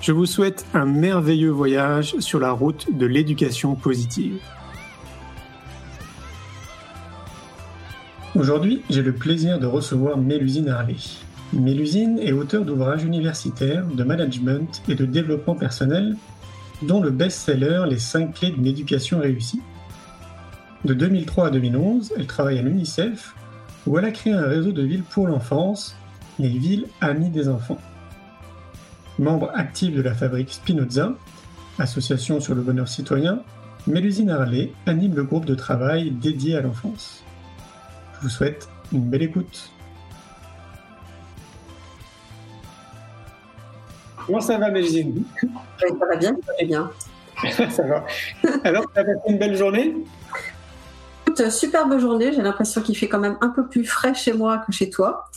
Je vous souhaite un merveilleux voyage sur la route de l'éducation positive. Aujourd'hui, j'ai le plaisir de recevoir Mélusine Harley. Mélusine est auteur d'ouvrages universitaires, de management et de développement personnel, dont le best-seller Les 5 clés d'une éducation réussie. De 2003 à 2011, elle travaille à l'UNICEF, où elle a créé un réseau de villes pour l'enfance, les villes amies des enfants. Membre actif de la fabrique Spinoza, association sur le bonheur citoyen, Mélusine Harley anime le groupe de travail dédié à l'enfance. Je vous souhaite une belle écoute. Comment ça va, Mélusine Ça va bien, ça va bien. ça va. Alors, tu as passé une belle journée? Superbe journée. J'ai l'impression qu'il fait quand même un peu plus frais chez moi que chez toi.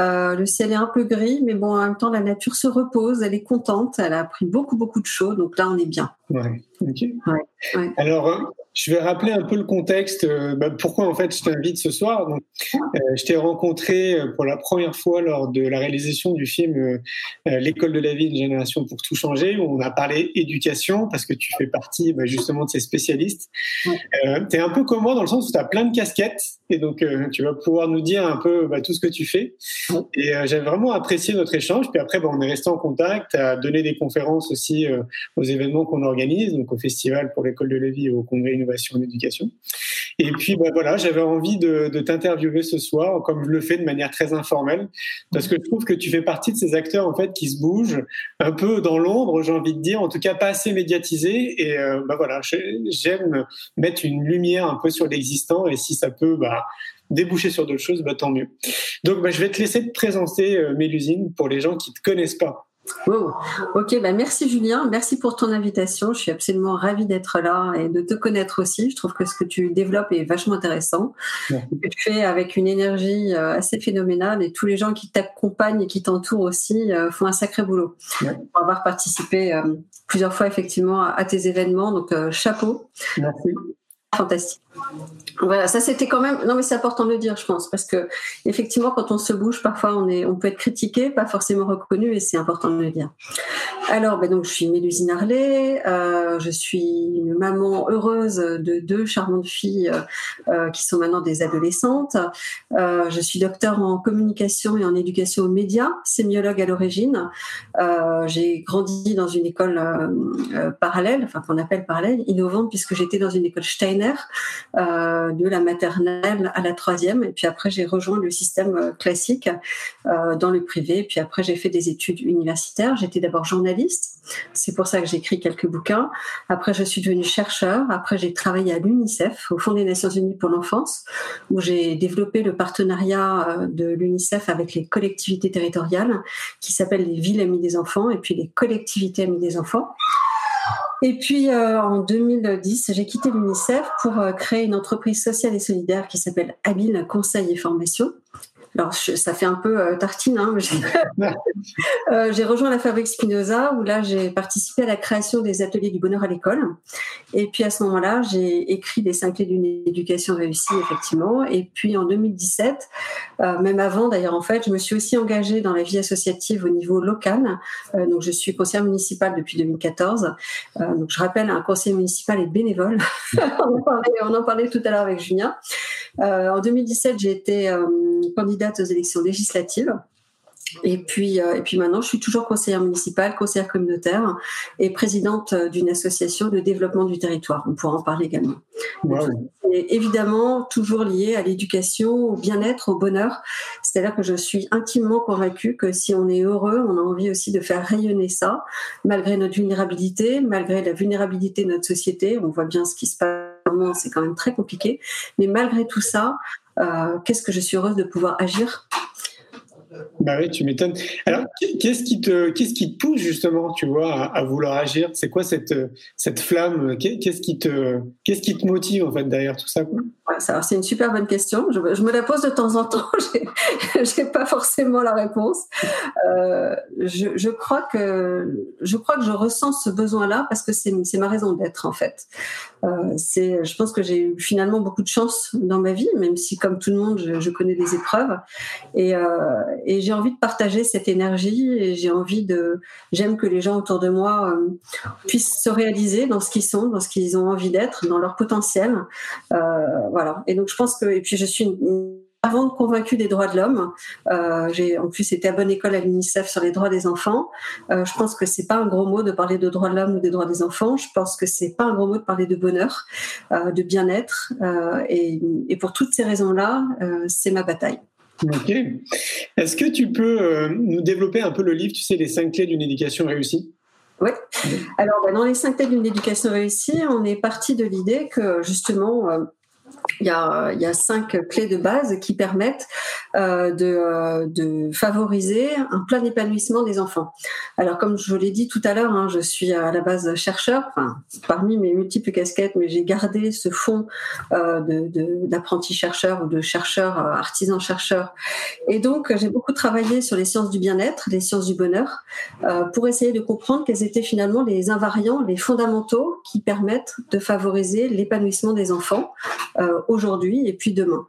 Euh, le ciel est un peu gris, mais bon, en même temps, la nature se repose. Elle est contente. Elle a pris beaucoup, beaucoup de chaud. Donc là, on est bien. Ouais, Alors, euh, je vais rappeler un peu le contexte, euh, bah, pourquoi en fait je t'invite ce soir. Donc, euh, je t'ai rencontré pour la première fois lors de la réalisation du film L'école de la vie, une génération pour tout changer, où on a parlé éducation, parce que tu fais partie bah, justement de ces spécialistes. Tu es un peu comme moi dans le sens où tu as plein de casquettes, et donc tu vas pouvoir nous dire un peu bah, tout ce que tu fais. Et j'ai vraiment apprécié notre échange. Puis après, on est resté en contact, as donné des conférences aussi aux événements qu'on organise, donc au Festival pour l'école de la vie et au Congrès innovation en éducation. Et puis bah, voilà, j'avais envie de, t'interviewer ce soir, comme je le fais de manière très informelle, parce que je trouve que tu fais partie de ces acteurs en fait qui se bougent un peu dans l'ombre, j'ai envie de dire, en tout cas pas assez médiatisés. Et euh, bah voilà, j'aime mettre une lumière un peu sur l'existant, et si ça peut bah, déboucher sur d'autres choses, tant mieux. Donc je vais te laisser te présenter euh, Mélusine pour les gens qui te connaissent pas. Ok, bah merci Julien, merci pour ton invitation. Je suis absolument ravie d'être là et de te connaître aussi. Je trouve que ce que tu développes est vachement intéressant. Tu fais avec une énergie euh, assez phénoménale et tous les gens qui t'accompagnent et qui t'entourent aussi euh, font un sacré boulot. Pour avoir participé euh, plusieurs fois effectivement à, tes événements, donc chapeau. Merci fantastique. Voilà, ça c'était quand même. Non, mais c'est important de le dire, je pense, parce que effectivement, quand on se bouge, parfois on est, on peut être critiqué, pas forcément reconnu, et c'est important de le dire. Alors, ben donc, je suis Mélusine Harley, euh, je suis une maman heureuse de deux charmantes filles euh, qui sont maintenant des adolescentes. Euh, je suis docteur en communication et en éducation aux médias, sémiologue à l'origine. J'ai grandi dans une école parallèle, enfin qu'on appelle parallèle, innovante, puisque j'étais dans une école Steiner euh, de la maternelle à la troisième. Et puis après, j'ai rejoint le système euh, classique euh, dans le privé. Puis après, j'ai fait des études universitaires. J'étais d'abord journaliste. C'est pour ça que j'ai écrit quelques bouquins. Après, je suis devenue chercheur. Après, j'ai travaillé à l'UNICEF, au Fonds des Nations Unies pour l'enfance, où j'ai développé le partenariat de l'UNICEF avec les collectivités territoriales, qui s'appellent les villes amies des enfants, et puis les collectivités amies des enfants. Et puis euh, en 2010, j'ai quitté l'UNICEF pour euh, créer une entreprise sociale et solidaire qui s'appelle Habile Conseil et Formation, alors, ça fait un peu euh, tartine. Hein, euh, j'ai rejoint la fabrique Spinoza où là, j'ai participé à la création des ateliers du bonheur à l'école. Et puis à ce moment-là, j'ai écrit des cinq clés d'une éducation réussie, effectivement. Et puis en 2017, euh, même avant d'ailleurs, en fait, je me suis aussi engagée dans la vie associative au niveau local. Donc, je suis conseillère municipale depuis 2014. Euh, donc, je rappelle, un conseiller municipal est bénévole. on, en parlait, on, en parlait, tout à l'heure avec Julien. en 2017, j'ai été candidate aux élections législatives. Et puis, euh, et puis maintenant, je suis toujours conseillère municipale, conseillère communautaire et présidente euh, d'une association de développement du territoire. On pourra en parler également. Et évidemment, toujours lié à l'éducation, au bien-être, au bonheur. C'est-à-dire que je suis intimement convaincue que si on est heureux, on a envie aussi de faire rayonner ça, malgré notre vulnérabilité, malgré la vulnérabilité de notre société. On voit bien ce qui se passe c'est quand même très compliqué. Mais malgré tout ça, qu'est-ce que je suis heureuse de pouvoir agir? Bah oui, tu m'étonnes. Alors, qu'est-ce qui te, qu'est-ce qui te pousse justement, tu vois, à, vouloir agir? C'est quoi cette, cette flamme? Qu'est-ce qui te, qu'est-ce qui te motive en fait derrière tout ça C'est une super bonne question. Je, me la pose de temps en temps. J'ai pas forcément la réponse. Euh, je, je, crois que, je crois que je ressens ce besoin-là parce que c'est, ma raison d'être en fait. Euh, c'est, je pense que j'ai eu finalement beaucoup de chance dans ma vie, même si comme tout le monde, je, je connais des épreuves. Et, euh, et j'ai envie de partager cette énergie et j'ai envie de j'aime que les gens autour de moi euh, puissent se réaliser dans ce qu'ils sont dans ce qu'ils ont envie d'être dans leur potentiel euh, voilà et donc je pense que et puis je suis une, avant convaincue des droits de l'homme. Euh, j'ai en plus été à bonne école à l'UNICEF sur les droits des enfants. Je pense que c'est pas un gros mot de parler de droits de l'homme ou des droits des enfants. Je pense que c'est pas un gros mot de parler de bonheur, de bien-être. Et, pour toutes ces raisons-là, c'est ma bataille. Ok. Est-ce que tu peux euh, nous développer un peu le livre, tu sais, les cinq clés d'une éducation réussie? Oui. Alors, bah, dans les cinq clés d'une éducation réussie, on est parti de l'idée que justement, euh, il y, a, cinq clés de base qui permettent euh, de, euh, de, favoriser un plein épanouissement des enfants. Alors, comme je vous l'ai dit tout à l'heure, hein, je suis à la base chercheur, parmi mes multiples casquettes, mais j'ai gardé ce fond euh, d'apprenti chercheur ou de chercheur, euh, artisan chercheur. Et donc, j'ai beaucoup travaillé sur les sciences du bien-être, les sciences du bonheur, euh, pour essayer de comprendre quels étaient finalement les invariants, les fondamentaux qui permettent de favoriser l'épanouissement des enfants aujourd'hui et puis demain.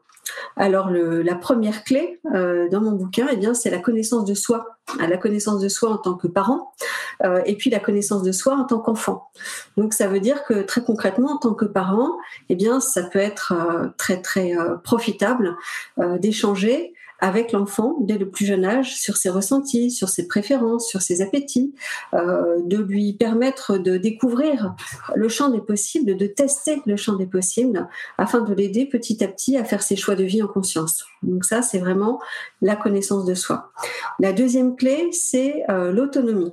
Alors la première clé euh, dans mon bouquin, eh bien, c'est la connaissance de soi, la connaissance de soi en tant que parent, euh, et puis la connaissance de soi en tant qu'enfant. Donc ça veut dire que très concrètement, en tant que parent, eh bien, ça peut être très très profitable d'échanger avec l'enfant dès le plus jeune âge sur ses ressentis, sur ses préférences, sur ses appétits, euh, de lui permettre de découvrir le champ des possibles, de tester le champ des possibles, afin de l'aider petit à petit à faire ses choix de vie en conscience. Donc ça, c'est vraiment la connaissance de soi. La deuxième clé, c'est euh, l'autonomie.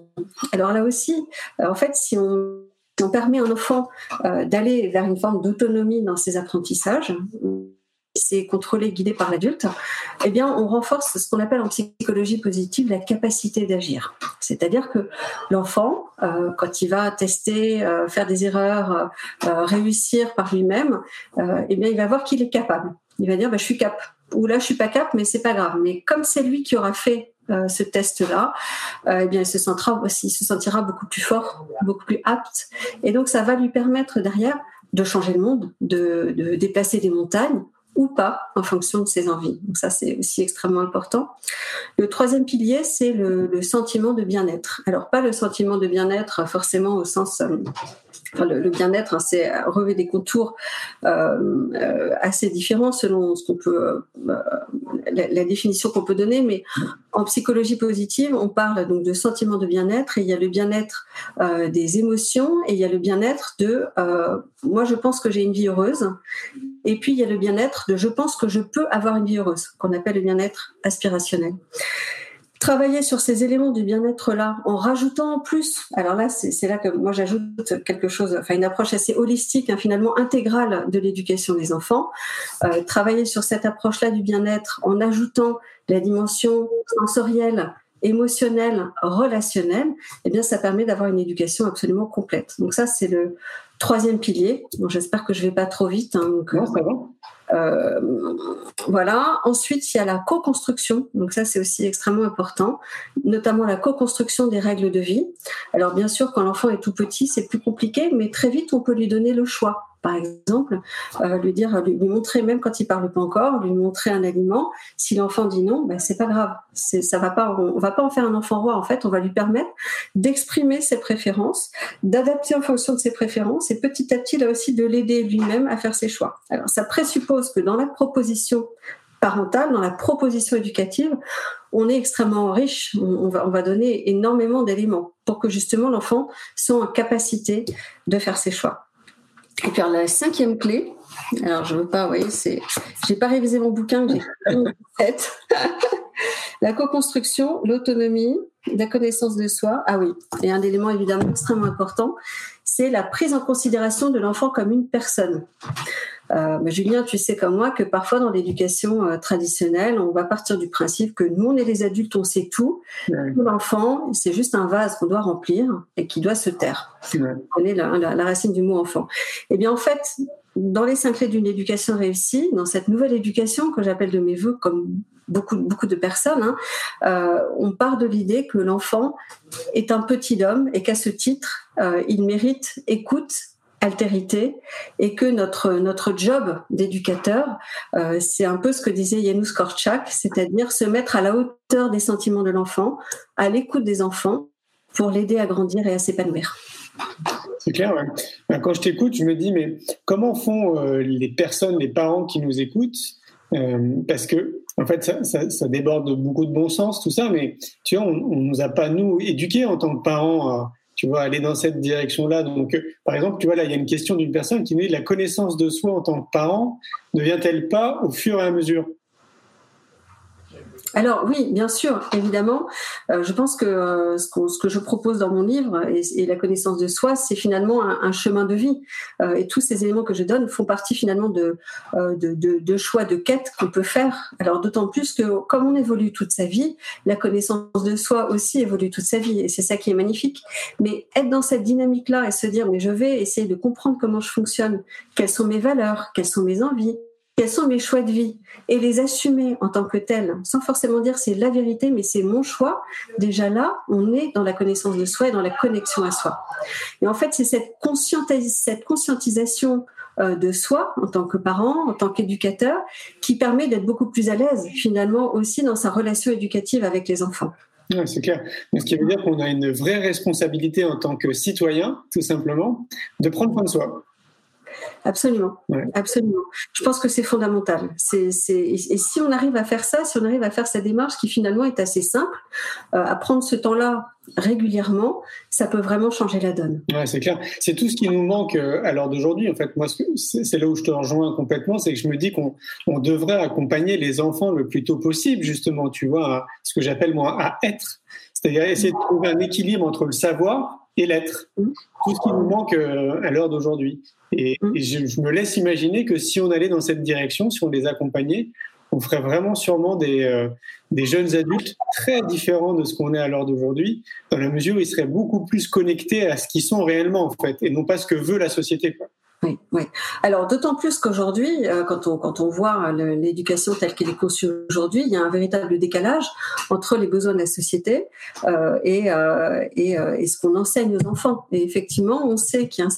Alors là aussi, en fait, si on on permet à un enfant euh, d'aller vers une forme d'autonomie dans ses apprentissages, c'est contrôlé, guidé par l'adulte, eh bien, on renforce ce qu'on appelle en psychologie positive la capacité d'agir. C'est-à-dire que l'enfant, euh, quand il va tester, euh, faire des erreurs, euh, réussir par lui-même, eh bien, il va voir qu'il est capable. Il va dire, bah, je suis cap. Ou là, je suis pas cap, mais c'est pas grave. Mais comme c'est lui qui aura fait ce test-là, eh bien, il se, sentira, se sentira beaucoup plus fort, beaucoup plus apte. Et donc, ça va lui permettre derrière de changer le monde, de, de déplacer des montagnes ou pas en fonction de ses envies. Donc ça, c'est aussi extrêmement important. Le troisième pilier, c'est le, sentiment de bien-être. Alors pas le sentiment de bien-être forcément au sens... Euh, le, bien-être, hein, c'est relever des contours euh, euh, assez différents selon ce qu'on peut, la, définition qu'on peut donner. Mais en psychologie positive, on parle donc de sentiment de bien-être et il y a le bien-être des émotions et il y a le bien-être de moi je pense que j'ai une vie heureuse et puis, il y a le bien-être de je pense que je peux avoir une vie heureuse, qu'on appelle le bien-être aspirationnel. Travailler sur ces éléments du bien-être-là, en rajoutant en plus, alors là, c'est là que moi j'ajoute quelque chose, enfin une approche assez holistique, hein, finalement intégrale de l'éducation des enfants. Euh, travailler sur cette approche-là du bien-être en ajoutant la dimension sensorielle, émotionnelle, relationnelle, eh bien, ça permet d'avoir une éducation absolument complète. Donc ça, c'est le, Troisième pilier, j'espère que je vais pas trop vite. Hein, donc, non, ça va. Euh, voilà. Ensuite, il y a la co-construction. Donc ça, c'est aussi extrêmement important, notamment la co-construction des règles de vie. Alors bien sûr, quand l'enfant est tout petit, c'est plus compliqué, mais très vite, on peut lui donner le choix par exemple, euh, lui dire, lui, montrer même quand il parle pas encore, lui montrer un aliment. Si l'enfant dit non, ben c'est pas grave. Ça va pas, on, va pas en faire un enfant roi. En fait, on va lui permettre d'exprimer ses préférences, d'adapter en fonction de ses préférences, et petit à petit là aussi de l'aider lui-même à faire ses choix. Alors, ça présuppose que dans la proposition parentale, dans la proposition éducative, on est extrêmement riche. On, va, on va donner énormément d'éléments pour que justement l'enfant soit en capacité de faire ses choix. Et puis la cinquième clé, alors je veux pas, vous voyez, c'est, j'ai pas révisé mon bouquin, j'ai la co-construction, l'autonomie, la connaissance de soi. Ah oui, et un élément évidemment extrêmement important, c'est la prise en considération de l'enfant comme une personne. Euh, Julien, tu sais comme moi que parfois dans l'éducation euh, traditionnelle, on va partir du principe que nous, on est les adultes, on sait tout. L'enfant, c'est juste un vase qu'on doit remplir et qui doit se taire. On connaît la, la, racine du mot enfant. Eh bien, en fait, dans les cinq clés d'une éducation réussie, dans cette nouvelle éducation que j'appelle de mes voeux, comme beaucoup, beaucoup de personnes, hein, euh, on part de l'idée que l'enfant est un petit homme et qu'à ce titre, il mérite écoute, altérité et que notre notre job d'éducateur, euh, c'est un peu ce que disait Janusz Korczak, c'est-à-dire se mettre à la hauteur des sentiments de l'enfant, à l'écoute des enfants, pour l'aider à grandir et à s'épanouir. C'est clair. Ben, quand je t'écoute, je me dis mais comment font euh, les personnes, les parents qui nous écoutent euh, Parce que en fait, ça, ça, déborde de beaucoup de bon sens, tout ça, mais tu vois, on, on nous a pas nous éduqués en tant que parents tu vois, aller dans cette direction-là. Donc, euh, par exemple, tu vois, là, il y a une question d'une personne qui nous dit la connaissance de soi en tant que parent ne vient-elle pas au fur et à mesure? Alors oui, bien sûr, évidemment. Euh, je pense que euh, ce, que je propose dans mon livre et, la connaissance de soi, c'est finalement un, chemin de vie. Euh, et tous ces éléments que je donne font partie finalement de, de, choix, de quêtes qu'on peut faire. Alors d'autant plus que comme on évolue toute sa vie, la connaissance de soi aussi évolue toute sa vie. Et c'est ça qui est magnifique. Mais être dans cette dynamique-là et se dire, mais je vais essayer de comprendre comment je fonctionne, quelles sont mes valeurs, quelles sont mes envies, quels sont mes choix de vie et les assumer en tant que tels, sans forcément dire c'est la vérité, mais c'est mon choix. Déjà là, on est dans la connaissance de soi et dans la connexion à soi. Et en fait, c'est cette, conscientisation euh, de soi en tant que parent, en tant qu'éducateur, qui permet d'être beaucoup plus à l'aise finalement aussi dans sa relation éducative avec les enfants. c'est clair. Ce qui veut dire qu'on a une vraie responsabilité en tant que citoyen, tout simplement, de prendre soin de soi. Absolument, absolument. Je pense que c'est fondamental. C'est, Et si on arrive à faire ça, si on arrive à faire cette démarche qui finalement est assez simple, euh, à prendre ce temps-là régulièrement, ça peut vraiment changer la donne. Ouais, c'est clair. C'est tout ce qui nous manque euh, à l'heure d'aujourd'hui. En fait, moi, c'est là où je te rejoins complètement, c'est que je me dis qu'on on devrait accompagner les enfants le plus tôt possible, justement, tu vois, à ce que j'appelle moi à être. C'est-à-dire essayer de trouver un équilibre entre le savoir et l'être. Mmh. Tout ce qui nous manque euh, à l'heure d'aujourd'hui. Et, mmh. je, me laisse imaginer que si on allait dans cette direction, si on les accompagnait, on ferait vraiment sûrement des, euh, des jeunes adultes très différents de ce qu'on est à l'heure d'aujourd'hui, dans la mesure où ils seraient beaucoup plus connectés à ce qu'ils sont réellement, en fait, et non pas ce que veut la société. Oui, oui. Alors d'autant plus qu'aujourd'hui, euh, quand on quand on voit l'éducation telle qu'elle est conçue aujourd'hui, il y a un véritable décalage entre les besoins de la société euh, et, euh, et, euh, ce qu'on enseigne aux enfants. Et effectivement, on sait qu'il y a un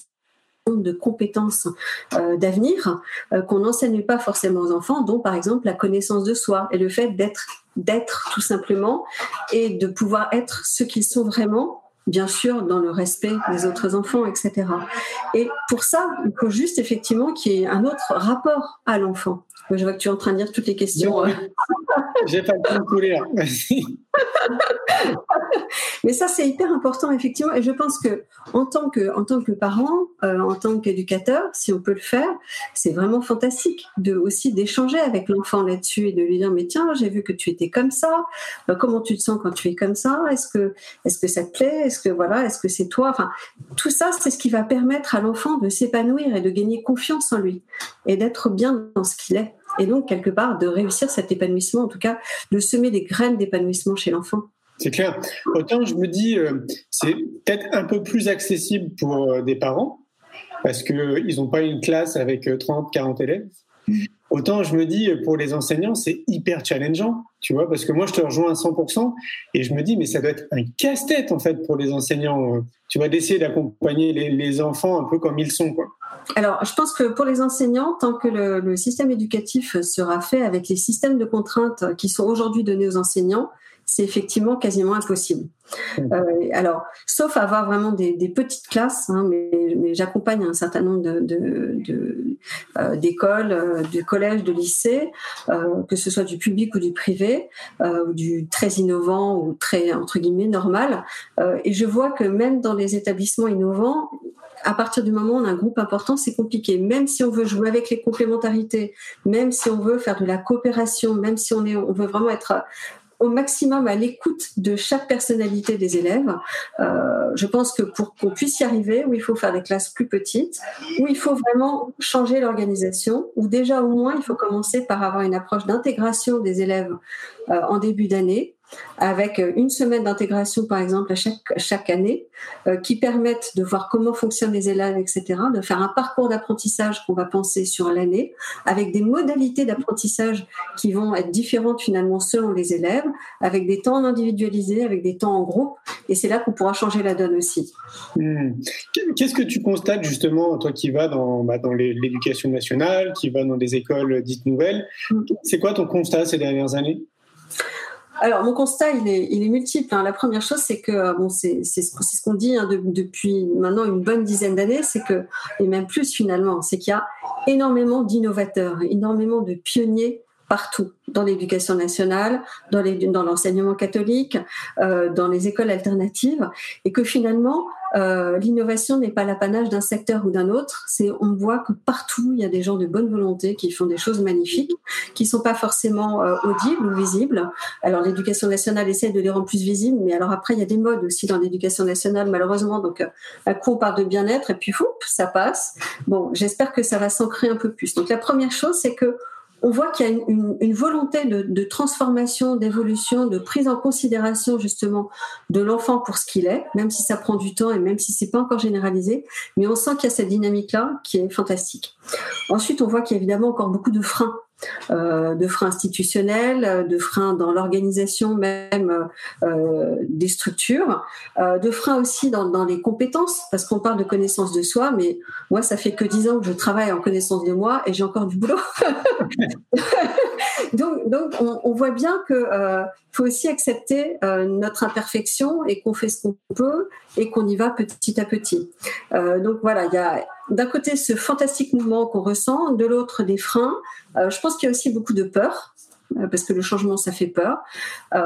de compétences euh, d'avenir euh, qu'on n'enseigne pas forcément aux enfants, dont par exemple la connaissance de soi et le fait d'être d'être tout simplement et de pouvoir être ce qu'ils sont vraiment, bien sûr dans le respect des autres enfants, etc. Et pour ça, il faut juste effectivement qu'il y ait un autre rapport à l'enfant. Je vois que tu es en train de dire toutes les questions. J'ai pas le temps de couler. Mais ça, c'est hyper important, effectivement. Et je pense que en tant que, en tant que parent, euh, en tant qu'éducateur, si on peut le faire, c'est vraiment fantastique de aussi d'échanger avec l'enfant là-dessus et de lui dire mais tiens, j'ai vu que tu étais comme ça. Euh, comment tu te sens quand tu es comme ça? Est-ce que, est-ce que ça te plaît? Est-ce que voilà, est-ce que c'est toi? Enfin, tout ça, c'est ce qui va permettre à l'enfant de s'épanouir et de gagner confiance en lui et d'être bien dans ce qu'il est. Et donc, quelque part, de réussir cet épanouissement, en tout cas, de semer des graines d'épanouissement chez l'enfant. C'est clair. Autant je me dis, euh, c'est peut-être un peu plus accessible pour euh, des parents, parce qu'ils n'ont pas une classe avec 30, euh, 40 élèves. Autant je me dis, pour les enseignants, c'est hyper challengeant, tu vois, parce que moi, je te rejoins à 100%, et je me dis, mais ça doit être un casse-tête, en fait, pour les enseignants, tu vois, d'essayer d'accompagner les, enfants un peu comme ils sont, quoi. Alors, je pense que pour les enseignants, tant que le, le système éducatif sera fait avec les systèmes de contraintes qui sont aujourd'hui donnés aux enseignants, c'est effectivement quasiment impossible. Euh, alors, sauf avoir vraiment des, petites classes, hein, mais, j'accompagne un certain nombre euh, d'écoles, de, de, collèges, de lycées, que ce soit du public ou du privé, ou du très innovant ou très entre guillemets normal. et je vois que même dans les établissements innovants, à partir du moment où on a un groupe important, c'est compliqué. Même si on veut jouer avec les complémentarités, même si on veut faire de la coopération, même si on, est, on veut vraiment être au maximum à l'écoute de chaque personnalité des élèves. Euh, je pense que pour qu'on puisse y arriver, il faut faire des classes plus petites, où il faut vraiment changer l'organisation, où déjà au moins il faut commencer par avoir une approche d'intégration des élèves euh, en début d'année, avec euh, une semaine d'intégration, par exemple, à chaque, chaque année, euh, qui permettent de voir comment fonctionnent les élèves, etc., de faire un parcours d'apprentissage qu'on va penser sur l'année, avec des modalités d'apprentissage qui vont être différentes finalement selon les élèves, avec des temps individualisés, avec des temps en groupe, et c'est là qu'on pourra changer la donne aussi. Hmm. Qu'est-ce que tu constates justement, toi qui vas dans, bah, dans l'éducation nationale, qui vas dans des écoles dites nouvelles, hmm. c'est quoi ton constat ces dernières années? Alors, mon constat, il est, il est multiple. Hein. La première chose, c'est que, bon, c'est ce qu'on dit hein, depuis maintenant une bonne dizaine d'années, c'est que, et même plus finalement, c'est qu'il y a énormément d'innovateurs, énormément de pionniers partout, dans l'éducation nationale, dans l'enseignement catholique, euh, dans les écoles alternatives, et que finalement, euh, l'innovation n'est pas l'apanage d'un secteur ou d'un autre. C'est on voit que partout il y a des gens de bonne volonté qui font des choses magnifiques, qui sont pas forcément euh, audibles ou visibles. Alors l'éducation nationale essaie de les rendre plus visibles, mais alors après il y a des modes aussi dans l'éducation nationale malheureusement. Donc euh, un coup on parle de bien-être et puis fou, ça passe. Bon, j'espère que ça va s'ancrer un peu plus. Donc la première chose c'est que on voit qu'il y a une, volonté de, transformation, d'évolution, de prise en considération justement de l'enfant pour ce qu'il est, même si ça prend du temps et même si c'est pas encore généralisé, mais on sent qu'il y a cette dynamique-là qui est fantastique. Ensuite, on voit qu'il y a évidemment encore beaucoup de freins de freins institutionnels, de freins dans l'organisation même euh, des structures, euh, de freins aussi dans, les compétences, parce qu'on parle de connaissance de soi, mais moi, ça fait que dix ans que je travaille en connaissance de moi et j'ai encore du boulot. donc, donc on, voit bien que faut aussi accepter notre imperfection et qu'on fait ce qu'on peut et qu'on y va petit à petit. donc voilà, il y a d'un côté ce fantastique mouvement qu'on ressent, de l'autre des freins. Euh, je pense qu'il y a aussi beaucoup de peur euh, parce que le changement, ça fait peur. Euh,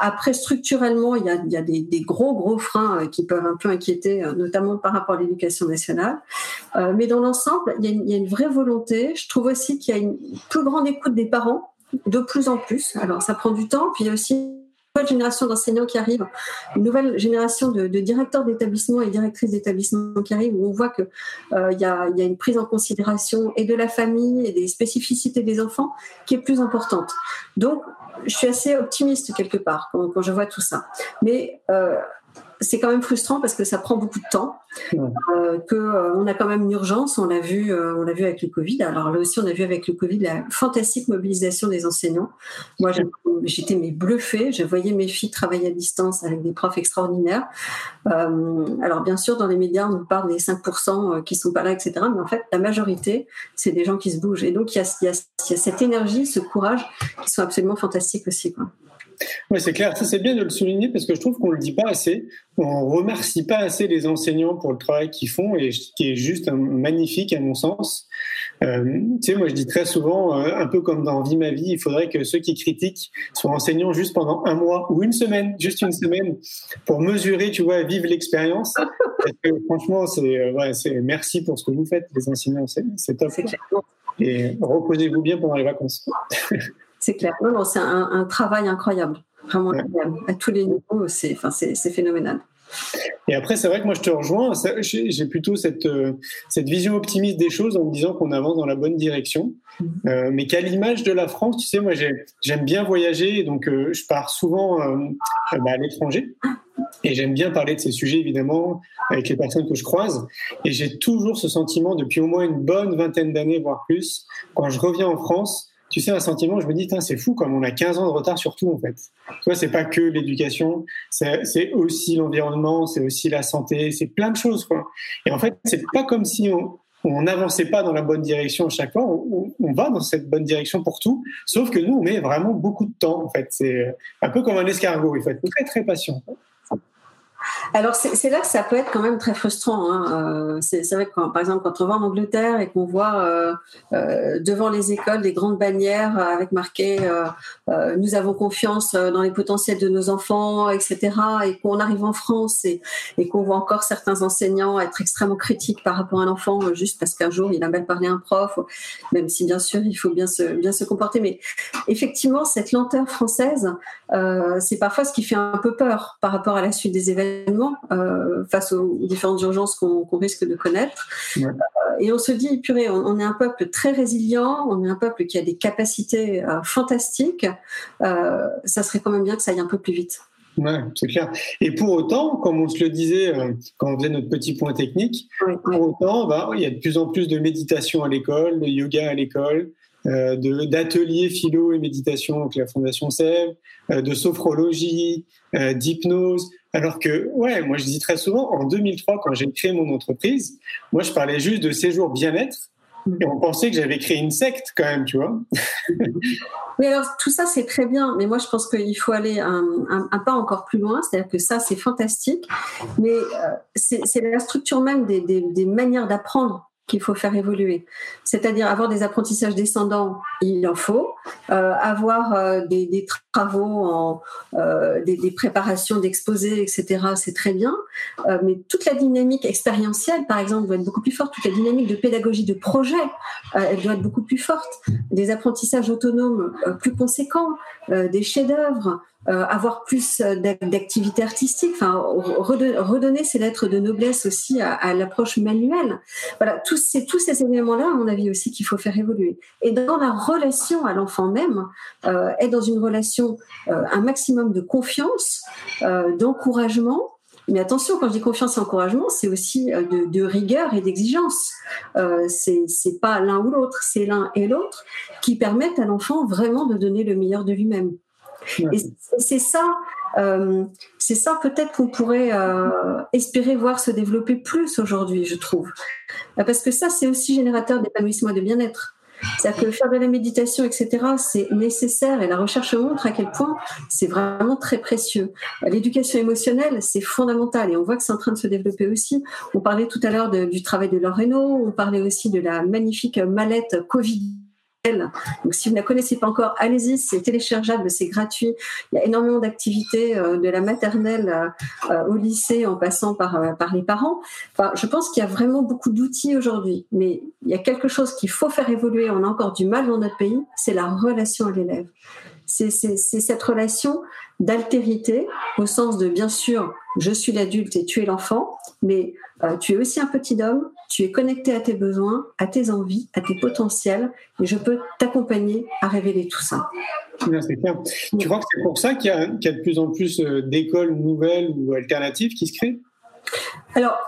après, structurellement, il y a, des, gros, gros freins qui peuvent un peu inquiéter, notamment par rapport à l'éducation nationale. mais dans l'ensemble, il, il, y a une vraie volonté. Je trouve aussi qu'il y a une plus grande écoute des parents, de plus en plus. Alors, ça prend du temps, puis il y a aussi nouvelle génération d'enseignants qui arrive, une nouvelle génération de, directeurs d'établissement et directrices d'établissement qui arrivent, où on voit qu'il euh, y, a, une prise en considération et de la famille et des spécificités des enfants qui est plus importante. Donc, je suis assez optimiste quelque part quand, je vois tout ça. Mais euh, c'est quand même frustrant parce que ça prend beaucoup de temps, euh, que euh, on a quand même une urgence. On l'a vu, euh, on l'a vu avec le Covid. Alors là aussi, on a vu avec le Covid la fantastique mobilisation des enseignants. Moi, j'étais mais bluffée. Je voyais mes filles travailler à distance avec des profs extraordinaires. alors bien sûr, dans les médias, on nous parle des 5% qui sont pas là, etc. Mais en fait, la majorité, c'est des gens qui se bougent. Et donc, il y a, y a, cette énergie, ce courage qui sont absolument fantastiques aussi. Quoi. Oui, c'est clair. Ça, c'est bien de le souligner parce que je trouve qu'on ne le dit pas assez. On remercie pas assez les enseignants pour le travail qu'ils font et qui est juste magnifique à mon sens. Euh, tu sais, moi, je dis très souvent, euh, un peu comme dans Vie ma vie, il faudrait que ceux qui critiquent soient enseignants juste pendant un mois ou une semaine, juste une semaine, pour mesurer, tu vois, vivre l'expérience. franchement, c'est euh, ouais, c'est merci pour ce que vous faites, les enseignants, c'est top. Et reposez-vous bien pendant les vacances. C'est clair. Non, non, c'est un, travail incroyable. Vraiment incroyable. À tous les niveaux, c'est, enfin, c'est, phénoménal. Et après, c'est vrai que moi, je te rejoins. J'ai plutôt cette, euh, cette vision optimiste des choses en me disant qu'on avance dans la bonne direction. Mm-hmm. Euh, mais qu'à l'image de la France, tu sais, moi, j'aime bien voyager. Donc, euh, je pars souvent bah, à l'étranger. Et j'aime bien parler de ces sujets, évidemment, avec les personnes que je croise. Et j'ai toujours ce sentiment, depuis au moins une bonne vingtaine d'années, voire plus, quand je reviens en France, tu sais, un sentiment, je me dis, c'est fou, comme on a 15 ans de retard sur tout, en fait. Tu vois, c'est pas que l'éducation, c'est aussi l'environnement, c'est aussi la santé, c'est plein de choses. Et en fait, c'est pas comme si on, on n'avançait pas dans la bonne direction à chaque fois. On, on, va dans cette bonne direction pour tout, sauf que nous, on met vraiment beaucoup de temps. En fait, c'est un peu comme un escargot. Il faut être très très patient. Alors c'est là que ça peut être quand même très frustrant. Hein. Euh, c'est vrai que par exemple quand on va en Angleterre et qu'on voit euh, euh, devant les écoles des grandes bannières avec marqué nous avons confiance dans les potentiels de nos enfants, etc. Et qu'on arrive en France et, qu'on voit encore certains enseignants être extrêmement critiques par rapport à un enfant juste parce qu'un jour il a mal parlé à un prof, même si bien sûr il faut bien se bien se comporter. Mais effectivement cette lenteur française, c'est parfois ce qui fait un peu peur par rapport à la suite des événements euh, face aux différentes urgences qu'on risque de connaître. Euh, et on se dit, purée, on, est un peuple très résilient, on est un peuple qui a des capacités euh, fantastiques. ça serait quand même bien que ça aille un peu plus vite. Ouais, c'est clair. Et pour autant, comme on se le disait quand on faisait notre petit point technique, pour autant, bah, il y a de plus en plus de méditation à l'école, de yoga à l'école, euh, d'ateliers philo et méditation, donc la Fondation Sèvres, de sophrologie, d'hypnose. Alors que, ouais, moi je dis très souvent, en 2003, quand j'ai créé mon entreprise, moi je parlais juste de séjour bien-être. Et on pensait que j'avais créé une secte quand même, tu vois. Oui, alors tout ça c'est très bien, mais moi je pense qu'il faut aller un, pas encore plus loin. C'est-à-dire que ça c'est fantastique, mais euh, c'est la structure même des manières d'apprendre qu'il faut faire évoluer. C'est-à-dire avoir des apprentissages descendants, il en faut. Euh, avoir euh, des, travaux, euh, des, préparations d'exposés, etc., c'est très bien. mais toute la dynamique expérientielle, par exemple, doit être beaucoup plus forte. Toute la dynamique de pédagogie de projet, elle doit être beaucoup plus forte. Des apprentissages autonomes plus conséquents, des chefs-d'œuvre. Euh, avoir plus euh, d'activités artistiques, enfin redonner ces lettres de noblesse aussi à, l'approche manuelle. Voilà, tous ces tous ces éléments-là, à mon avis aussi, qu'il faut faire évoluer. Et dans la relation à l'enfant même, euh, être dans une relation un maximum de confiance, d'encouragement. Mais attention, quand je dis confiance et encouragement, c'est aussi de, de, rigueur et d'exigence. Euh, c'est pas l'un ou l'autre, c'est l'un et l'autre qui permettent à l'enfant vraiment de donner le meilleur de lui-même. Et c'est ça, euh, c'est ça peut-être qu'on pourrait euh, espérer voir se développer plus aujourd'hui, je trouve. Parce que ça, c'est aussi générateur d'épanouissement et de bien-être. C'est-à-dire que faire de la méditation, etc., c'est nécessaire et la recherche montre à quel point c'est vraiment très précieux. L'éducation émotionnelle, c'est fondamental et on voit que c'est en train de se développer aussi. On parlait tout à l'heure du travail de Laure on parlait aussi de la magnifique mallette Covid donc, si vous ne la connaissez pas encore, allez-y, c'est téléchargeable, c'est gratuit. Il y a énormément d'activités euh, de la maternelle euh, euh, au lycée en passant par, par les parents. Enfin, je pense qu'il y a vraiment beaucoup d'outils aujourd'hui, mais il y a quelque chose qu'il faut faire évoluer. On a encore du mal dans notre pays, c'est la relation à l'élève. C'est cette relation d'altérité au sens de, bien sûr, je suis l'adulte et tu es l'enfant, mais tu es aussi un petit homme, tu es connecté à tes besoins, à tes envies, à tes potentiels, et je peux t'accompagner à révéler tout ça. clair. Tu crois que c'est pour ça qu'il y, a de plus en plus euh, d'écoles nouvelles ou alternatives qui se créent? Alors,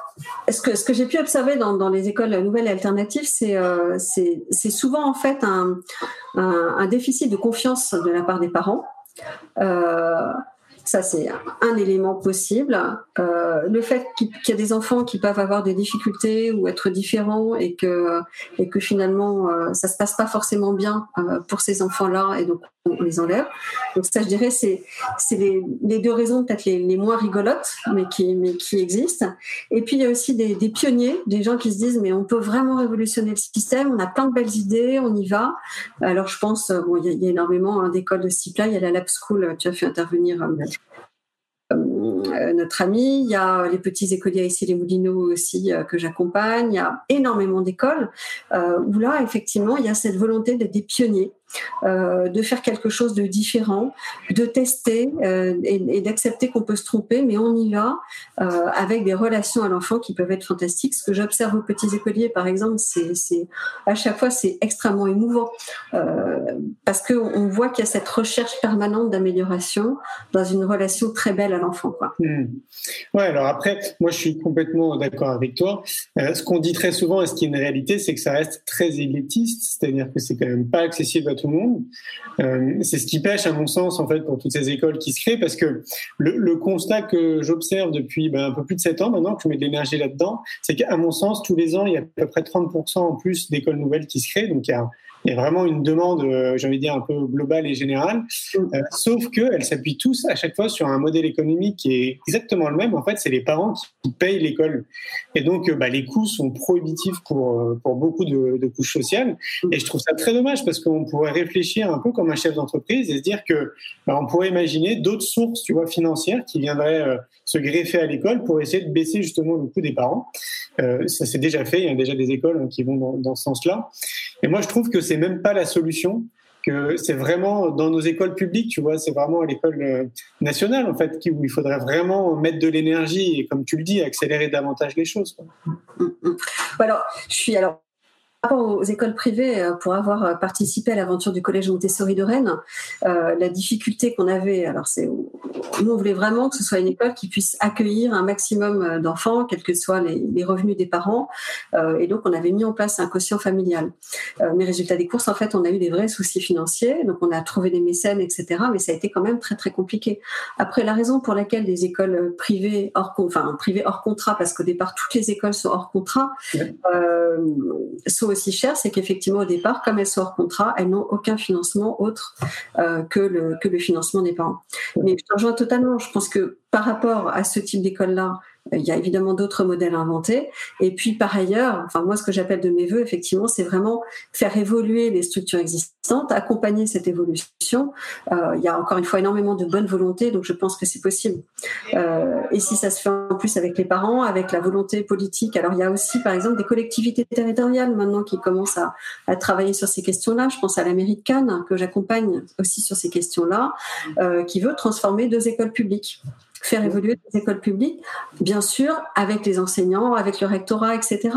ce que, ce que j'ai pu observer dans, les écoles nouvelles et alternatives, c'est euh, souvent en fait un, un, déficit de confiance de la part des parents. Euh, ça, c'est un élément possible. Euh, le fait qu'il y a des enfants qui peuvent avoir des difficultés ou être différents et que, et que finalement, euh, ça se passe pas forcément bien euh, pour ces enfants-là et donc on les enlève. Donc ça, je dirais, c'est les, les, deux raisons peut-être les, les, moins rigolotes, mais qui, mais qui existent. Et puis, il y a aussi des, des, pionniers, des gens qui se disent, mais on peut vraiment révolutionner le système, on a plein de belles idées, on y va. Alors, je pense, bon, il y, a, énormément hein, d'écoles de ce type-là. Il y a la Lab School, tu as fait intervenir euh, notre ami, il y a les petits écoliers ici les Moulineaux aussi euh, que j'accompagne, il y a énormément d'écoles euh, où là effectivement il y a cette volonté d'être des pionniers euh, de faire quelque chose de différent, de tester euh, et, d'accepter qu'on peut se tromper, mais on y va euh, avec des relations à l'enfant qui peuvent être fantastiques. Ce que j'observe aux petits écoliers, par exemple, c'est à chaque fois c'est extrêmement émouvant parce qu'on voit qu'il y a cette recherche permanente d'amélioration dans une relation très belle à l'enfant. Hmm. Ouais, alors après, moi je suis complètement d'accord avec toi. ce qu'on dit très souvent et ce qui est une réalité, c'est que ça reste très élitiste, c'est-à-dire que c'est quand même pas accessible à tout le monde. Euh, c'est ce qui pêche, à mon sens, en fait, pour toutes ces écoles qui se créent, parce que le, constat que j'observe depuis ben, un peu plus de 7 ans maintenant, que je mets de l'énergie là-dedans, c'est qu'à mon sens, tous les ans, il y a à peu près 30% en plus d'écoles nouvelles qui se créent. Donc, il y a il y a vraiment une demande, euh, j'ai envie de dire, un peu globale et générale, mm. euh, sauf qu'elles s'appuient tous à chaque fois sur un modèle économique qui est exactement le même. En fait, c'est les parents qui payent l'école. Et donc, euh, bah, les coûts sont prohibitifs pour, pour beaucoup de, de, couches sociales. Mm. Et je trouve ça très dommage parce qu'on pourrait réfléchir un peu comme un chef d'entreprise et se dire que bah, on pourrait imaginer d'autres sources tu vois, financières qui viendraient se greffer à l'école pour essayer de baisser justement le coût des parents. Euh, ça s'est déjà fait, il y a déjà des écoles hein, qui vont dans, dans ce sens-là. Et moi, je trouve que c'est même pas la solution que c'est vraiment dans nos écoles publiques, tu vois, c'est vraiment à l'école euh, nationale, en fait, où il faudrait vraiment mettre de l'énergie et, comme tu le dis, accélérer davantage les choses. Mm, mm. Alors, je suis alors rapport aux écoles privées, euh, pour avoir euh, participé à l'aventure du collège Montessori de Rennes, euh, la difficulté qu'on avait, alors c'est, nous on voulait vraiment que ce soit une école qui puisse accueillir un maximum d'enfants, quels que soient les, revenus des parents, et donc on avait mis en place un quotient familial. mais résultat des courses, en fait, on a eu des vrais soucis financiers, donc on a trouvé des mécènes, etc. Mais ça a été quand même très très compliqué. Après, la raison pour laquelle des écoles privées hors, enfin privées hors contrat, parce qu'au départ toutes les écoles sont hors contrat, euh, aussi cher, c'est qu'effectivement, au départ, comme elles sont hors contrat, elles n'ont aucun financement autre euh, que, le, que le financement des parents. Mais je te rejoins totalement. Je pense que par rapport à ce type d'école-là, il y a évidemment d'autres modèles à inventer. Et puis par ailleurs, enfin moi ce que j'appelle de mes voeux, effectivement, c'est vraiment faire évoluer les structures existantes, accompagner cette évolution. Euh, il y a encore une fois énormément de bonne volonté, donc je pense que c'est possible. Euh, et si ça se fait en plus avec les parents, avec la volonté politique, alors il y a aussi par exemple des collectivités territoriales maintenant qui commencent à, travailler sur ces questions-là. Je pense à la mairie de Cannes que j'accompagne aussi sur ces questions-là, euh, qui veut transformer deux écoles publiques faire évoluer les écoles publiques, bien sûr, avec les enseignants, avec le rectorat, etc.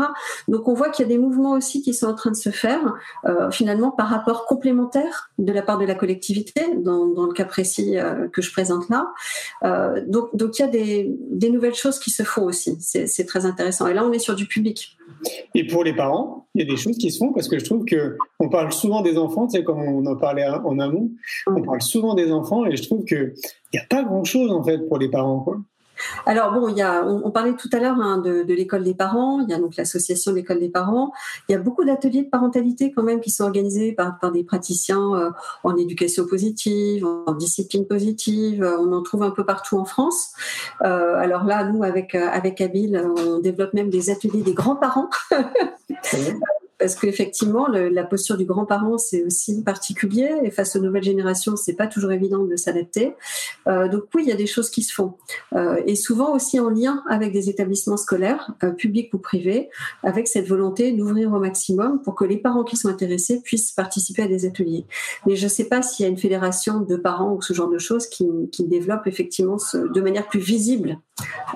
Donc on voit qu'il y a des mouvements aussi qui sont en train de se faire, euh, finalement, par rapport complémentaire de la part de la collectivité, dans, le cas précis euh, que je présente là. Euh, donc, donc il y a des, des, nouvelles choses qui se font aussi. C'est très intéressant. Et là, on est sur du public. Et pour les parents, il y a des choses qui se font parce que je trouve que on parle souvent des enfants, tu sais, comme on en parlait en amont, on parle souvent des enfants et je trouve que il n'y a pas grand chose en fait pour les parents. Quoi. Alors bon, il y a, on, parlait tout à l'heure hein, de, l'école des parents. Il y a donc l'association d'école des parents. Il y a beaucoup d'ateliers de parentalité quand même qui sont organisés par, par des praticiens euh, en éducation positive, en discipline positive. On en trouve un peu partout en France. Euh, alors là, nous avec avec on développe même des ateliers des grands-parents. parce qu'effectivement, la posture du grand-parent, c'est aussi particulier, et face aux nouvelles générations, c'est pas toujours évident de s'adapter. Euh, donc oui, il y a des choses qui se font, euh, et souvent aussi en lien avec des établissements scolaires, euh, publics ou privés, avec cette volonté d'ouvrir au maximum pour que les parents qui sont intéressés puissent participer à des ateliers. Mais je ne sais pas s'il y a une fédération de parents ou ce genre de choses qui, qui développe effectivement de manière plus visible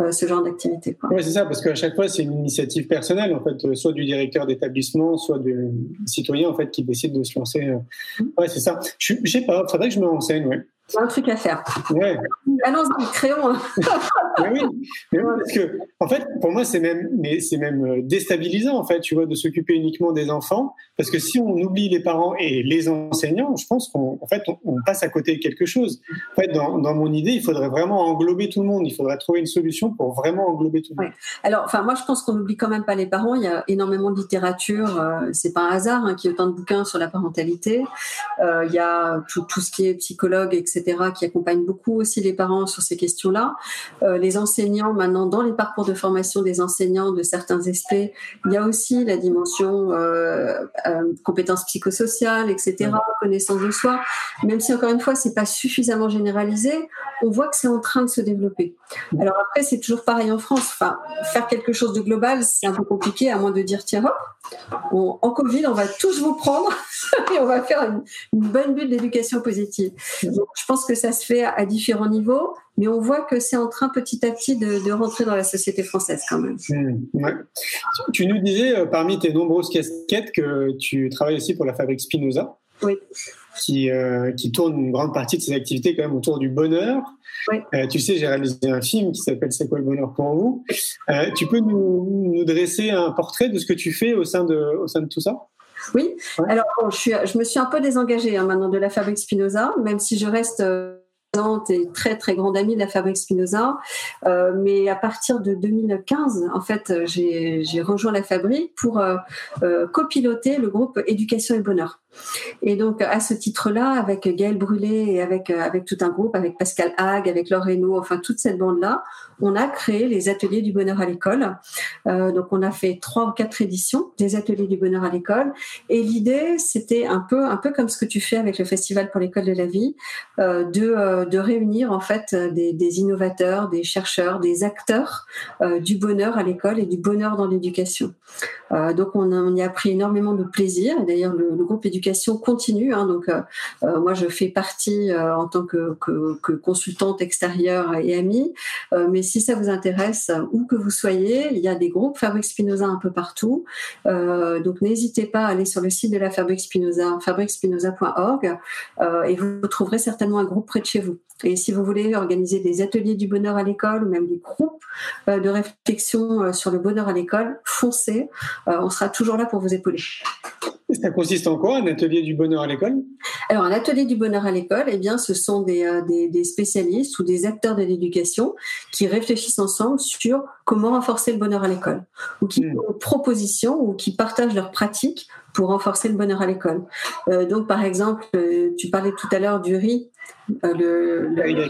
euh, ce genre d'activité. Oui, c'est ça, parce qu'à chaque fois, c'est une initiative personnelle, en fait, euh, soit du directeur d'établissement, soit du citoyen, en fait, qui décide de se lancer. Euh. Mm. Oui, c'est ça. Je, sais pas, il faudrait que je me renseigne, ouais. C'est un truc à faire. Ouais. Allons-y, créons. mais oui, mais oui, parce que, en fait, pour moi, c'est même, c'est même euh, déstabilisant, en fait, tu vois, de s'occuper uniquement des enfants, parce que si on oublie les parents et les enseignants, je pense qu'en fait, on, passe à côté de quelque chose. En fait, dans, dans, mon idée, il faudrait vraiment englober tout le monde. Il faudrait trouver une solution pour vraiment englober tout le monde. Alors, enfin, moi, je pense qu'on n'oublie quand même pas les parents. Il y a énormément de littérature. Euh, c'est pas un hasard hein, qu'il y ait autant de bouquins sur la parentalité. Euh, il y a tout, tout, ce qui est psychologue, etc., qui accompagne beaucoup aussi les parents sur ces questions-là. Euh, les enseignants, maintenant, dans les parcours de formation des enseignants de certains aspects, il y a aussi la dimension euh, euh, compétences psychosociales, etc., connaissance de soi. Même si, encore une fois, c'est pas suffisamment généralisé, on voit que c'est en train de se développer. Alors après, c'est toujours pareil en France. Enfin, faire quelque chose de global, c'est un peu compliqué, à moins de dire, tiens, hop, en Covid, on va tous vous prendre et on va faire une, bonne bulle d'éducation positive. Donc, je pense que ça se fait à différents niveaux mais on voit que c'est en train petit à petit de, rentrer dans la société française quand même. Mmh, tu nous disais euh, parmi tes nombreuses casquettes que tu travailles aussi pour la fabrique Spinoza. Oui. Qui, euh, qui tourne une grande partie de ses activités quand même autour du bonheur. Oui. Euh, tu sais, j'ai réalisé un film qui s'appelle C'est quoi le bonheur pour vous? Tu peux nous, nous, dresser un portrait de ce que tu fais au sein de, au sein de tout ça? Oui. Alors, je, suis, je me suis un peu désengagée hein, maintenant de la fabrique Spinoza, même si je reste euh, et très très grande amie de la fabrique Spinoza. Euh, mais à partir de 2015, en fait, j'ai rejoint la fabrique pour euh, copiloter le groupe Éducation et Bonheur. Et donc, à ce titre-là, avec Gaël Brûlé et avec, euh, avec tout un groupe, avec Pascal Hague, avec Laure Reynaud, enfin toute cette bande-là, on a créé les ateliers du bonheur à l'école. Euh, donc, on a fait trois ou quatre éditions des ateliers du bonheur à l'école. Et l'idée, c'était un peu, un peu comme ce que tu fais avec le Festival pour l'école de la vie, euh, de, de réunir en fait des, innovateurs, des chercheurs, des acteurs du bonheur à l'école et du bonheur dans l'éducation. donc, on, y a pris énormément de plaisir. D'ailleurs, le, groupe continue. Hein, donc, euh, euh, moi, je fais partie euh, en tant que, consultante extérieure et amie. mais si ça vous intéresse, où que vous soyez, il y a des groupes Fabrique Spinoza un peu partout. donc, n'hésitez pas à aller sur le site de la Fabrique Spinoza, fabriquespinoza.org, et vous trouverez certainement un groupe près de chez vous. Et si vous voulez organiser des ateliers du bonheur à l'école ou même des groupes de réflexion sur le bonheur à l'école, foncez. on sera toujours là pour vous épauler. Ça consiste en quoi un atelier du bonheur à l'école? Alors un atelier du bonheur à l'école, eh bien, ce sont des, euh, des, des spécialistes ou des acteurs de l'éducation qui réfléchissent ensemble sur comment renforcer le bonheur à l'école, ou qui font une propositions ou qui partagent leurs pratiques pour renforcer le bonheur à l'école. Euh, donc par exemple, euh, tu parlais tout à l'heure du riz. Le, le,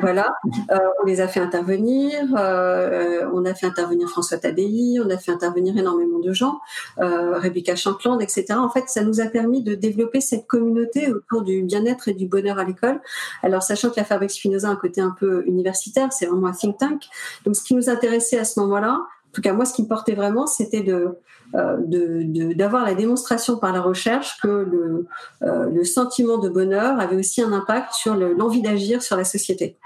voilà, euh, on les a fait intervenir, euh, on a fait intervenir François Tadei, on a fait intervenir énormément de gens, euh, Rebecca Champland, etc. En fait, ça nous a permis de développer cette communauté autour du bien-être et du bonheur à l'école. Alors, sachant que la Fabrique Spinoza a un côté un peu universitaire, c'est vraiment un think tank. Donc, ce qui nous intéressait à ce moment-là, en tout cas, moi, ce qui me portait vraiment, c'était de, d'avoir la démonstration par la recherche que le, euh, le, sentiment de bonheur avait aussi un impact sur l'envie d'agir sur la société.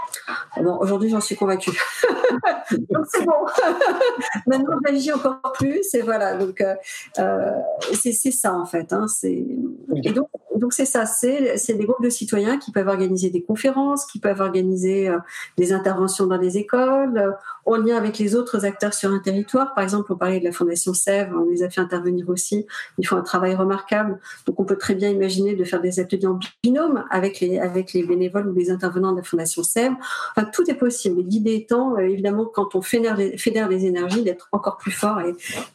Bon, aujourd'hui, j'en suis convaincue. donc c'est bon. Maintenant, j'agis encore plus et voilà. Donc euh, euh c'est ça en fait. Hein, et donc donc c'est ça. C'est des groupes de citoyens qui peuvent organiser des conférences, qui peuvent organiser des interventions dans les écoles, en lien avec les autres acteurs sur un territoire. Par exemple, on parlait de la Fondation Sèvres les a fait intervenir aussi. Ils font un travail remarquable. Donc, on peut très bien imaginer de faire des ateliers en binôme avec les, avec les bénévoles ou les intervenants de la Fondation Sèvres. Enfin, tout est possible. L'idée étant, euh, évidemment, quand on fédère les, fédère énergies, d'être encore plus fort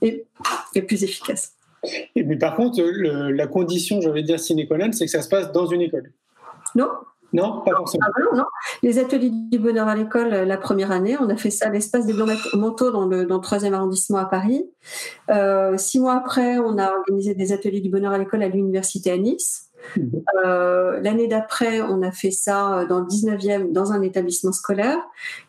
et, et, plus efficace. Et mais par contre, la condition, je vais dire sine qua non, c'est que ça se passe dans une école. Non, non, pas forcément. Ah, non, Les ateliers du bonheur à l'école, euh, la première année, on a fait ça à l'espace des Manteaux dans le, dans le 3e arrondissement à Paris. Euh, six mois après, on a organisé des ateliers du bonheur à l'école à l'université à Nice. Euh, l'année d'après, on a fait ça dans le 19e, dans un établissement scolaire.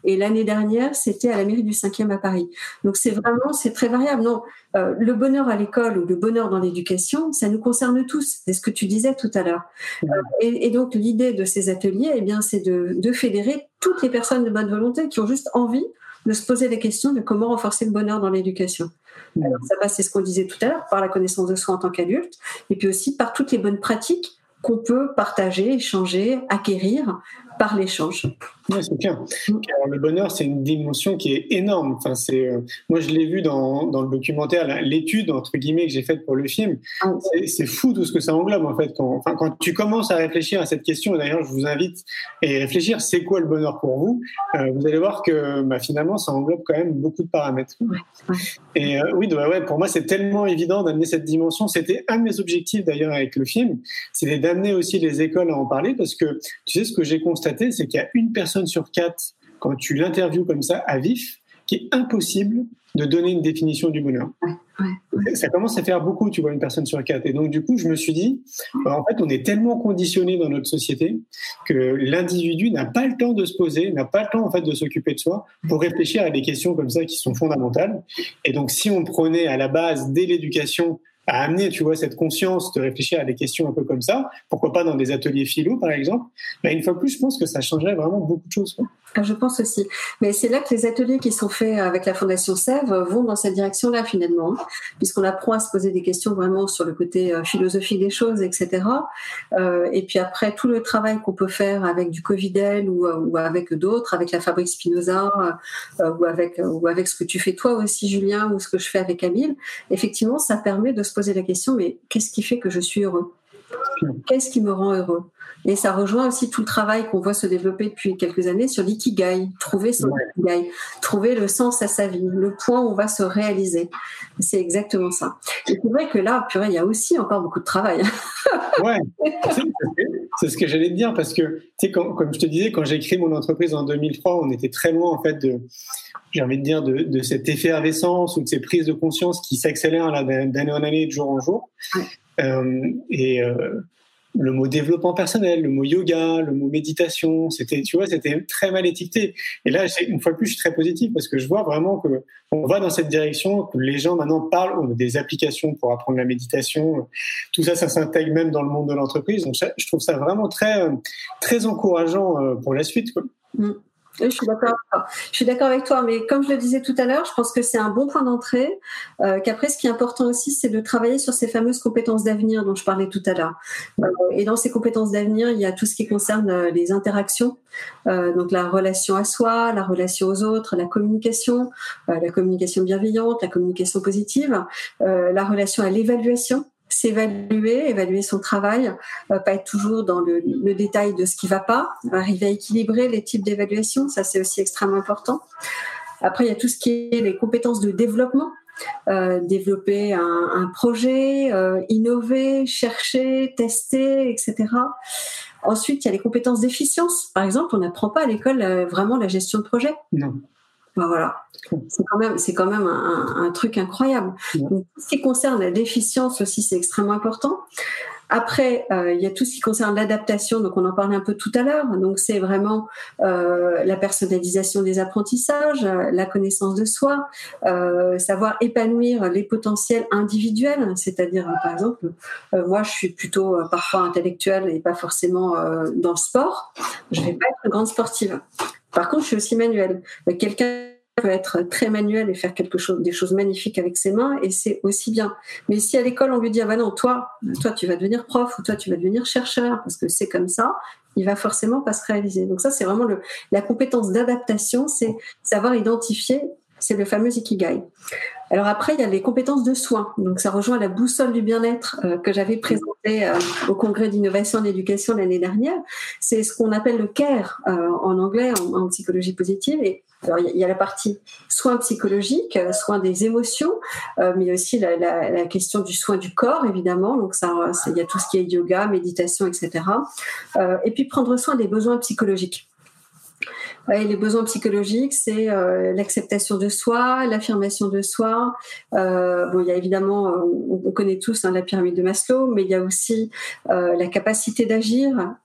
Et l'année dernière, c'était à la mairie du 5e à Paris. Donc c'est vraiment, c'est très variable. Non, euh, le bonheur à l'école ou le bonheur dans l'éducation, ça nous concerne tous. C'est ce que tu disais tout à l'heure. Euh, et, donc l'idée de ces ateliers, eh bien, c'est de, de fédérer toutes les personnes de bonne volonté qui ont juste envie de se poser des questions de comment renforcer le bonheur dans l'éducation. Alors, ça passe, c'est ce qu'on disait tout à l'heure, par la connaissance de soi en tant qu'adulte, et puis aussi par toutes les bonnes pratiques qu'on peut partager, échanger, acquérir par l'échange. Oui, c'est clair. le bonheur, c'est une dimension qui est énorme. Enfin, c'est, euh, moi, je l'ai vu dans, dans, le documentaire, l'étude, entre guillemets, que j'ai faite pour le film. Ah, c'est, fou tout ce que ça englobe, en fait. Quand, enfin, quand tu commences à réfléchir à cette question, d'ailleurs, je vous invite à réfléchir, c'est quoi le bonheur pour vous? Euh, Vous allez voir que bah, finalement, ça englobe quand même beaucoup de paramètres. Et euh, oui, bah, ouais, pour moi, c'est tellement évident d'amener cette dimension. C'était un de mes objectifs, d'ailleurs, avec le film, c'est d'amener aussi les écoles à en parler, parce que tu sais, ce que j'ai constaté, c'est qu'il y a une personne sur quatre, quand tu l'interviews comme ça à vif, qui est impossible de donner une définition du bonheur. Ça commence à faire beaucoup, tu vois, une personne sur quatre. Et donc, du coup, je me suis dit, bah, en fait, on est tellement conditionné dans notre société que l'individu n'a pas le temps de se poser, n'a pas le temps, en fait, de s'occuper de soi pour réfléchir à des questions comme ça qui sont fondamentales. Et donc, si on prenait à la base, dès l'éducation, à amener, tu vois, cette conscience de réfléchir à des questions un peu comme ça, pourquoi pas dans des ateliers philo, par exemple, bah, une fois plus, je pense que ça changerait vraiment beaucoup de choses. Ah, je pense aussi. Mais c'est là que les ateliers qui sont faits avec la Fondation Sève vont dans cette direction-là finalement, puisqu'on apprend à se poser des questions vraiment sur le côté euh, philosophique des choses, etc. Euh, et puis après, tout le travail qu'on peut faire avec du Covidel ou, euh, avec d'autres, avec la Fabrique Spinoza, ou, avec, ou avec ce que tu fais toi aussi, Julien, ou ce que je fais avec Camille, effectivement, ça permet de se poser la question, mais qu'est-ce qui fait que je suis heureux? Qu'est-ce qui me rend heureux? Et ça rejoint aussi tout le travail qu'on voit se développer depuis quelques années sur l'ikigai, trouver son ikigai, trouver le sens à sa vie, le point où on va se réaliser. C'est exactement ça. Et c'est vrai que là, purée, il y a aussi encore beaucoup de travail. ouais, c'est ce que j'allais te dire parce que, tu sais, comme je te disais, quand j'ai créé mon entreprise en 2003, on était très loin en fait de, j'ai envie de dire, de, de cette effervescence ou de ces prises de conscience qui s'accélèrent d'année en année, de jour en jour. Euh, et euh, le mot développement personnel, le mot yoga, le mot méditation, c'était, tu vois, c'était très mal étiqueté. Et là, une fois de plus, je suis très positif parce que je vois vraiment que on va dans cette direction, que les gens maintenant parlent des applications pour apprendre la méditation. Tout ça, ça s'intègre même dans le monde de l'entreprise. Donc, je trouve ça vraiment très, très encourageant euh, pour la suite. Mm. Je suis d'accord. Je suis d'accord avec toi, mais comme je le disais tout à l'heure, je pense que c'est un bon point d'entrée. Euh, Qu'après, ce qui est important aussi, c'est de travailler sur ces fameuses compétences d'avenir dont je parlais tout à l'heure. Euh, et dans ces compétences d'avenir, il y a tout ce qui concerne euh, les interactions, donc la relation à soi, la relation aux autres, la communication, la communication bienveillante, la communication positive, la relation à l'évaluation s'évaluer, évaluer son travail, euh, pas être toujours dans le, détail de ce qui va pas, arriver à équilibrer les types d'évaluation, ça c'est aussi extrêmement important. Après, il y a tout ce qui est les compétences de développement, euh, développer un, projet, euh, innover, chercher, tester, etc. Ensuite, il y a les compétences d'efficience. Par exemple, on n'apprend pas à l'école vraiment la gestion de projet. Non. Ben voilà, c'est quand même, c'est quand même un, truc incroyable. Donc, tout ce qui concerne la déficience aussi, c'est extrêmement important. Après, euh, il y a tout ce qui concerne l'adaptation, donc on en parlait un peu tout à l'heure. Donc c'est vraiment euh, la personnalisation des apprentissages, euh, la connaissance de soi, savoir épanouir les potentiels individuels. C'est-à-dire, par exemple, moi je suis plutôt parfois intellectuelle et pas forcément dans le sport. Je vais pas être grande sportive. Par contre, je suis aussi manuelle. Quelqu'un peut être très manuel et faire quelque chose, des choses magnifiques avec ses mains, et c'est aussi bien. Mais si à l'école on lui dit ah bah non, toi, toi tu vas devenir prof ou toi tu vas devenir chercheur parce que c'est comme ça, il va forcément pas se réaliser. Donc ça c'est vraiment le, la compétence d'adaptation, c'est savoir identifier c'est le fameux Ikigai. Alors après, il y a les compétences de soins. Donc ça rejoint la boussole du bien-être euh, que j'avais présentée euh, au congrès d'innovation en éducation l'année dernière. C'est ce qu'on appelle le CARE euh, en anglais, en, psychologie positive. Et alors il y, a la partie soins psychologiques, soins des émotions, mais aussi la, la, question du soin du corps évidemment. Donc ça, il y a tout ce qui est yoga, méditation, etc. et puis prendre soin des besoins psychologiques les besoins psychologiques, c'est euh, l'acceptation de soi, l'affirmation de soi. Euh, bon, il y a évidemment, euh, on, connaît tous hein, la pyramide de Maslow, mais il y a aussi la capacité d'agir,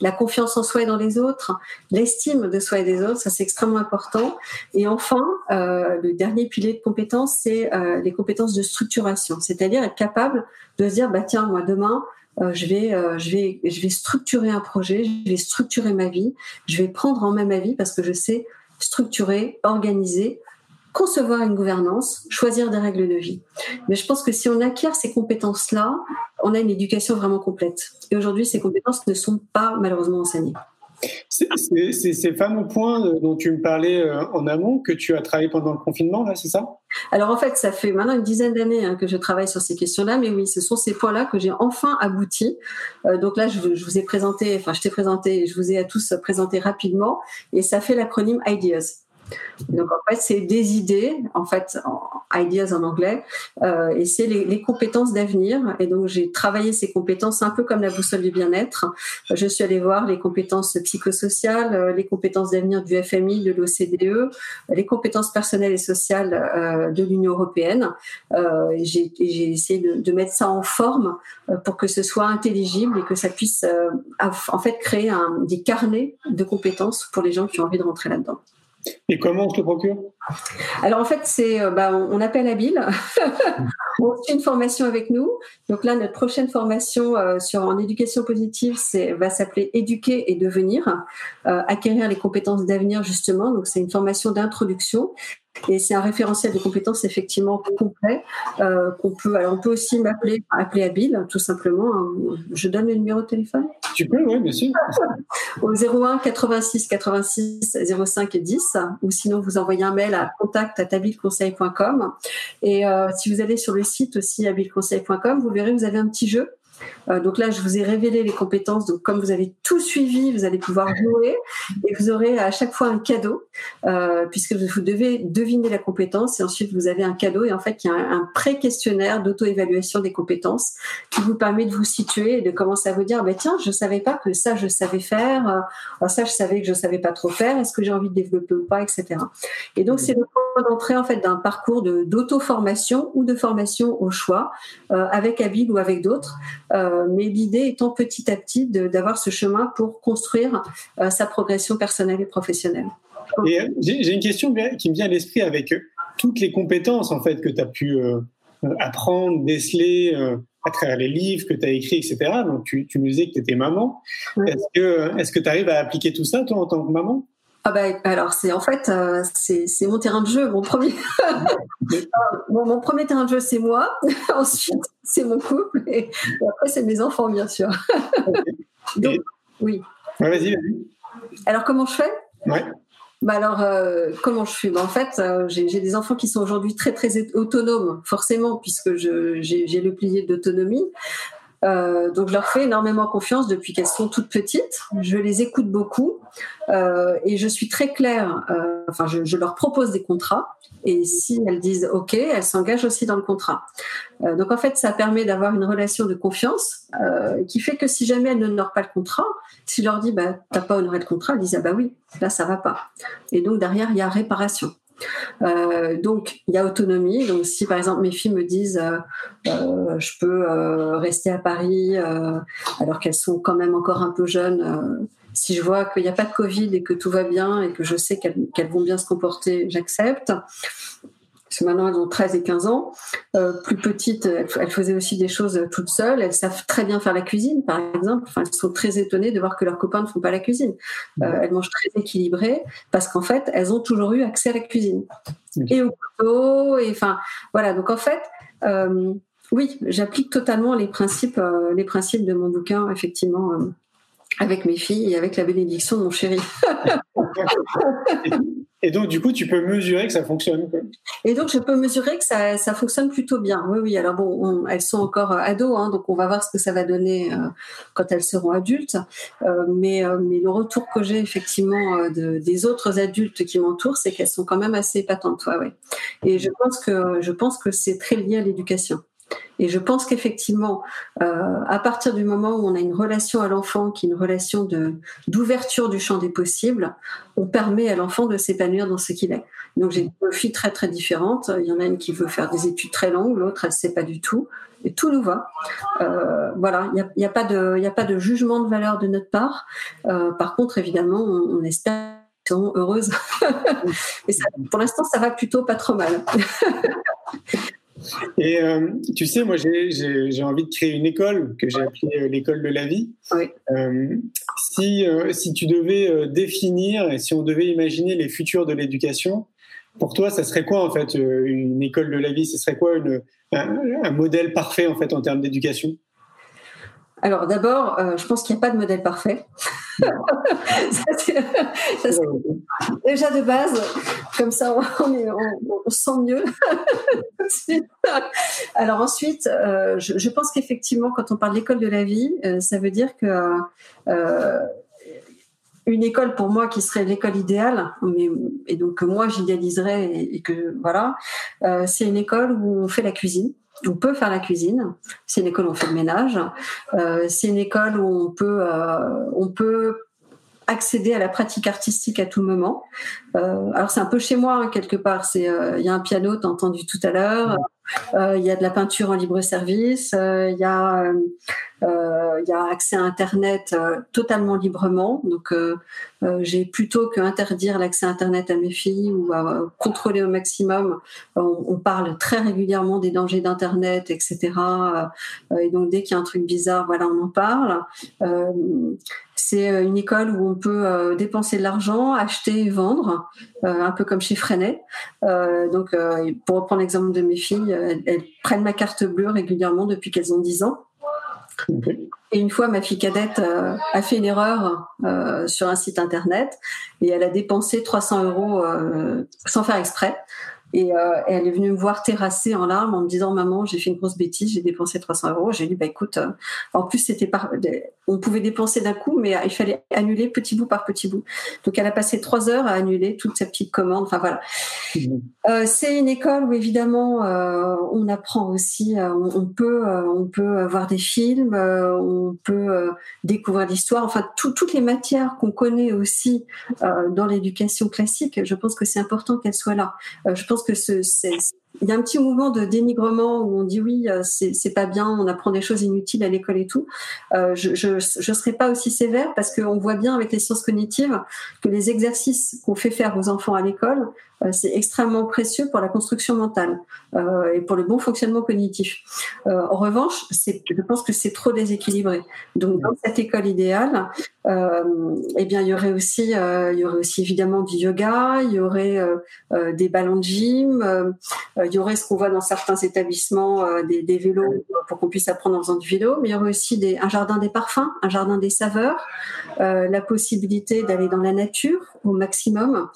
la confiance en soi et dans les autres, l'estime de soi et des autres, ça c'est extrêmement important. Et enfin, le dernier pilier de compétences, c'est les compétences de structuration, c'est-à-dire être capable de se dire, bah tiens, moi demain, euh, je vais, euh, je vais, je vais structurer un projet, je vais structurer ma vie, je vais prendre en main ma vie parce que je sais structurer, organiser, concevoir une gouvernance, choisir des règles de vie. Mais je pense que si on acquiert ces compétences-là, on a une éducation vraiment complète. Et aujourd'hui, ces compétences ne sont pas malheureusement enseignées. C'est ces fameux points euh, dont tu me parlais euh, en amont que tu as travaillé pendant le confinement, là, c'est ça? Alors en fait, ça fait maintenant une dizaine d'années hein, que je travaille sur ces questions-là, mais oui, ce sont ces points-là que j'ai enfin abouti. Euh, donc là, je, vous ai présenté, enfin, je t'ai présenté, je vous ai à tous présenté rapidement, et ça fait l'acronyme IDEAS. Donc en fait, c'est des idées, en fait, ideas en anglais, euh, et c'est les, compétences d'avenir. Et donc j'ai travaillé ces compétences un peu comme la boussole du bien-être. Je suis allée voir les compétences psychosociales, euh, les compétences d'avenir du FMI, de l'OCDE, les compétences personnelles et sociales euh, de l'Union européenne. j'ai essayé de, mettre ça en forme pour que ce soit intelligible et que ça puisse en fait créer des carnets de compétences pour les gens qui ont envie de rentrer là-dedans. Et comment on se le procure? Alors en fait, c'est, euh, bah, on, appelle Habile, on fait une formation avec nous. Donc là, notre prochaine formation euh, sur en éducation positive, va s'appeler Éduquer et devenir, euh, acquérir les compétences d'avenir justement. Donc c'est une formation d'introduction et c'est un référentiel de compétences effectivement complet euh, qu'on peut. Alors on peut aussi m'appeler, appeler Habile, tout simplement. Je donne le numéro de téléphone. Tu peux, oui, bien sûr. Au 01 86 86 05 et 10, ou sinon vous envoyez un mail à contact Et euh, si vous allez sur le site aussi habileconseil.com, vous verrez, vous avez un petit jeu euh, donc là, je vous ai révélé les compétences. Donc comme vous avez tout suivi, vous allez pouvoir jouer et vous aurez à chaque fois un cadeau euh, puisque vous devez deviner la compétence et ensuite vous avez un cadeau et en fait il y a un, pré-questionnaire d'auto-évaluation des compétences qui vous permet de vous situer et de commencer à vous dire bah, tiens je savais pas que ça je savais faire, euh, ça je savais que je savais pas trop faire, est-ce que j'ai envie de développer ou pas, etc. Et donc c'est le point d'entrée en fait d'un parcours d'auto-formation ou de formation au choix avec Habib ou avec d'autres. Euh, mais l'idée étant petit à petit d'avoir ce chemin pour construire euh, sa progression personnelle et professionnelle. Et euh, j'ai une question qui me vient à l'esprit avec toutes les compétences en fait que tu as pu apprendre, déceler à travers les livres que tu as écrits, etc. Donc tu, nous disais que tu étais maman. Est-ce que tu arrives à appliquer tout ça toi en tant que maman? Ah bah, alors c'est en fait c'est mon terrain de jeu mon premier mon, premier terrain de jeu c'est moi ensuite c'est mon couple et, après c'est mes enfants bien sûr. Donc oui. vas-y, Alors comment je fais? Ouais. Bah alors, euh, comment je fais? Bah En fait, euh, j'ai des enfants qui sont aujourd'hui très très autonomes, forcément, puisque j'ai le plié d'autonomie. Euh, donc je leur fais énormément confiance depuis qu'elles sont toutes petites. Je les écoute beaucoup euh, et je suis très claire. Euh, enfin, je, leur propose des contrats et si elles disent OK, elles s'engagent aussi dans le contrat. donc en fait, ça permet d'avoir une relation de confiance qui fait que si jamais elles n'honorent pas le contrat, si je leur dis bah t'as pas honoré le contrat, elles disent ah bah oui, là ça va pas. Et donc derrière il y a réparation. Euh, donc, il y a autonomie. Donc, si par exemple mes filles me disent euh, euh, je peux rester à Paris alors qu'elles sont quand même encore un peu jeunes, si je vois qu'il n'y a pas de Covid et que tout va bien et que je sais qu'elles vont bien se comporter, j'accepte parce que maintenant elles ont 13 et 15 ans. Euh, plus petites, elles, faisaient aussi des choses toutes seules. Elles savent très bien faire la cuisine, par exemple. Enfin, elles sont très étonnées de voir que leurs copains ne font pas la cuisine. Euh, elles mangent très équilibré parce qu'en fait, elles ont toujours eu accès à la cuisine et au couteau. Et enfin, voilà. Donc en fait. Euh, oui, j'applique totalement les principes, les principes de mon bouquin, effectivement, avec mes filles et avec la bénédiction de mon chéri. Et donc, du coup, tu peux mesurer que ça fonctionne. Et donc, je peux mesurer que ça, ça fonctionne plutôt bien. Oui, oui. Alors, bon, elles sont encore euh, ados, hein, donc on va voir ce que ça va donner euh, quand elles seront adultes. Euh, mais, mais le retour que j'ai effectivement de, des autres adultes qui m'entourent, c'est qu'elles sont quand même assez épatantes. Ouais, ouais. Et je pense que, je pense que c'est très lié à l'éducation. Et je pense qu'effectivement, euh, à partir du moment où on a une relation à l'enfant qui est une relation de d'ouverture du champ des possibles, on permet à l'enfant de s'épanouir dans ce qu'il est. Donc j'ai deux filles très très différentes. Il y en a une qui veut faire des études très longues, l'autre elle sait pas du tout. Et tout nous va. Euh, voilà, il n'y a, y a, pas de, il a pas de jugement de valeur de notre part. Euh, par contre, évidemment, on, on espère seront heureuses. Et ça, pour l'instant, ça va plutôt pas trop mal. Et euh, tu sais, moi, j'ai envie de créer une école que j'ai appelée euh, l'école de la vie. Euh, si, si tu devais définir et si on devait imaginer les futurs de l'éducation, pour toi, ça serait quoi en fait une école de la vie? Ce serait quoi une, un, modèle parfait en fait en termes d'éducation? Alors d'abord, je pense qu'il n'y a pas de modèle parfait. déjà de base, comme ça on, se sent mieux. Alors ensuite, euh, je, pense qu'effectivement, quand on parle d'école de la vie, euh, ça veut dire que euh, une école pour moi qui serait l'école idéale, mais, et donc que moi j'idéaliserais et, que voilà, c'est une école où on fait la cuisine. On peut faire la cuisine. C'est une école où on fait le ménage. c'est une école où on peut, on peut accéder à la pratique artistique à tout moment. Euh, alors c'est un peu chez moi hein, quelque part. C'est euh, il y a un piano, t'as entendu tout à l'heure. Il y a de la peinture en libre service, il y a il y a accès à Internet totalement librement. Donc, j'ai plutôt que interdire l'accès à Internet à mes filles ou à contrôler au maximum. On parle très régulièrement des dangers d'Internet, etc. et donc, dès qu'il y a un truc bizarre, voilà, on en parle. C'est euh, une école où on peut euh, dépenser de l'argent, acheter et vendre, euh, un peu comme chez Freinet. donc, pour reprendre l'exemple de mes filles, elles, prennent ma carte bleue régulièrement depuis qu'elles ont 10 ans. Et une fois, ma fille cadette a fait une erreur sur un site internet et elle a dépensé 300 euros sans faire exprès. Et, elle est venue me voir terrassée en larmes en me disant Maman, j'ai fait une grosse bêtise, j'ai dépensé 300 euros. J'ai dit Bah écoute, en plus, c'était par on pouvait dépenser d'un coup, mais il fallait annuler petit bout par petit bout. Donc elle a passé trois heures à annuler toute sa petite commande. Enfin voilà. Mhm. Euh, c'est une école où évidemment euh, on apprend aussi. Euh, on, peut, on peut voir des films, on peut découvrir l'histoire. Enfin toutes les matières qu'on connaît aussi dans l'éducation classique. Je pense que c'est important qu'elles soient là. je pense que ce, il y a un petit mouvement de dénigrement où on dit oui, euh, c'est pas bien, on apprend des choses inutiles à l'école et tout. Euh, je ne serai pas aussi sévère parce qu'on voit bien avec les sciences cognitives que les exercices qu'on fait faire aux enfants à l'école, c'est extrêmement précieux pour la construction mentale euh, et pour le bon fonctionnement cognitif. Euh, en revanche, je pense que c'est trop déséquilibré. Donc, dans cette école idéale, eh bien, il y aurait aussi, il y aurait aussi évidemment du yoga, il y aurait des ballons de gym, il y aurait ce qu'on voit dans certains établissements, des, vélos pour qu'on puisse apprendre en faisant du vélo, mais il y aurait aussi un jardin des parfums, un jardin des saveurs, la possibilité d'aller dans la nature au maximum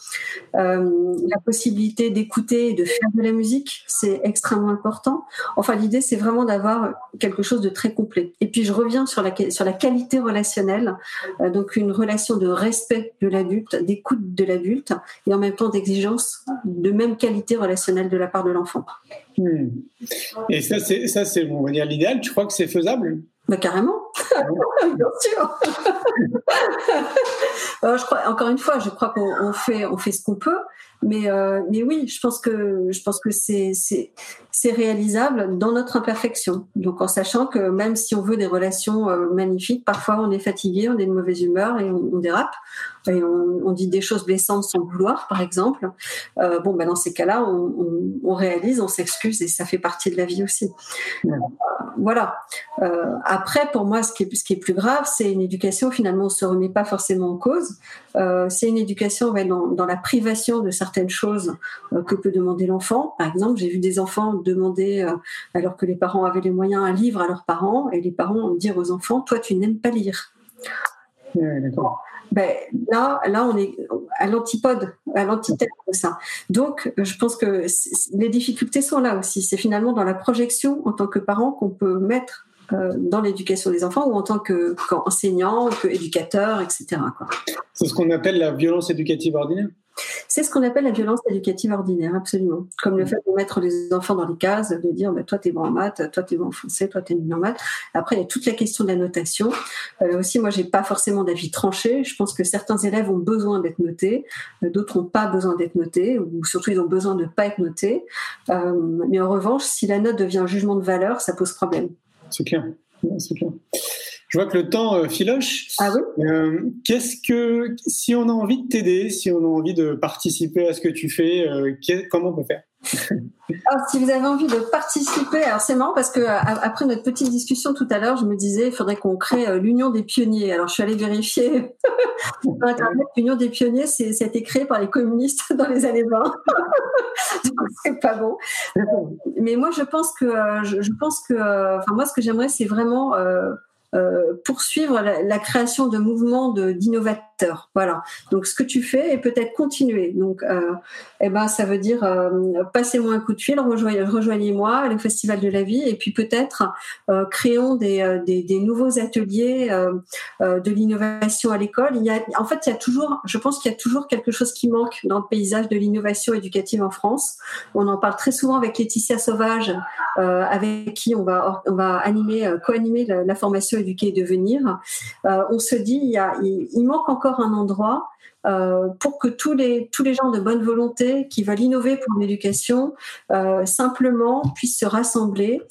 la possibilité d'écouter et de faire de la musique, c'est extrêmement important. Enfin, l'idée, c'est vraiment d'avoir quelque chose de très complet. Et puis, je reviens sur la, sur la qualité relationnelle, euh, donc une relation de respect de l'adulte, d'écoute de l'adulte, et en même temps d'exigence de même qualité relationnelle de la part de l'enfant. Hmm. Et ça, c'est, ça, c'est, on va dire, l'idéal. Tu crois que c'est faisable? Bah, carrément, bien sûr. Euh, je crois, encore une fois, je crois qu'on fait, on fait ce qu'on peut, mais, euh, mais oui, je pense que, je pense que c'est, c'est, c'est réalisable dans notre imperfection. Donc en sachant que même si on veut des relations euh, magnifiques, parfois on est fatigué, on est de mauvaise humeur et on, dérape et on, dit des choses blessantes sans vouloir, par exemple. Euh, bon, ben dans ces cas-là, on, réalise, on s'excuse et ça fait partie de la vie aussi. voilà. après, pour moi, ce qui est, ce qui est plus grave, c'est une éducation. Finalement, on se remet pas forcément en cause. c'est une éducation dans, dans la privation de certains certaines choses euh, que peut demander l'enfant. Par exemple, j'ai vu des enfants demander, euh, alors que les parents avaient les moyens, un livre à leurs parents, et les parents dire aux enfants, toi, tu n'aimes pas lire. Ben, là, là, on est à l'antipode, à l'antithèse de ça. Donc, je pense que les difficultés sont là aussi. C'est finalement dans la projection en tant que parent qu'on peut mettre euh, dans l'éducation des enfants ou en tant qu'enseignant, qu'éducateur, etc. C'est ce qu'on appelle la violence éducative ordinaire c'est ce qu'on appelle la violence éducative ordinaire, absolument. Comme le mm. fait de mettre les enfants dans les cases, de dire bah, toi t'es bon en maths, toi t'es bon en français, toi t'es nul en maths. Après, il y a toute la question de la notation. Euh, aussi, moi, j'ai pas forcément d'avis tranché. Je pense que certains élèves ont besoin d'être notés, euh, d'autres n'ont pas besoin d'être notés, ou surtout ils ont besoin de ne pas être notés. Euh, mais en revanche, si la note devient un jugement de valeur, ça pose problème. C'est clair. C'est clair. Je vois que le temps euh, filoche. Ah oui. Euh, qu'est-ce que, si on a envie de t'aider, si on a envie de participer à ce que tu fais, euh, comment on peut faire? Alors, si vous avez envie de participer, alors c'est marrant parce que après notre petite discussion tout à l'heure, je me disais il faudrait qu'on crée l'Union des pionniers. Alors je suis allée vérifier sur internet, l'Union des pionniers, c'est ça a été créé par les communistes dans les années 20. Donc c'est pas bon. Mais moi je pense que je, pense que enfin moi ce que j'aimerais c'est vraiment poursuivre la, création de mouvements d'innovateurs. Voilà. Donc ce que tu fais et peut-être continuer. Donc, euh, eh ben, ça veut dire euh, passez-moi un coup de fil, rejoignez-moi le Festival de la Vie et puis peut-être euh, créons des, des, nouveaux ateliers de l'innovation à l'école. Il y a, en fait, il y a toujours, je pense qu'il y a toujours quelque chose qui manque dans le paysage de l'innovation éducative en France. On en parle très souvent avec Laetitia Sauvage avec qui on va, on va animer, co-animer la, formation Éduquer et Devenir, on se dit il, manque encore un endroit pour que tous les, tous les gens de bonne volonté qui veulent innover pour l'éducation simplement puissent se rassembler,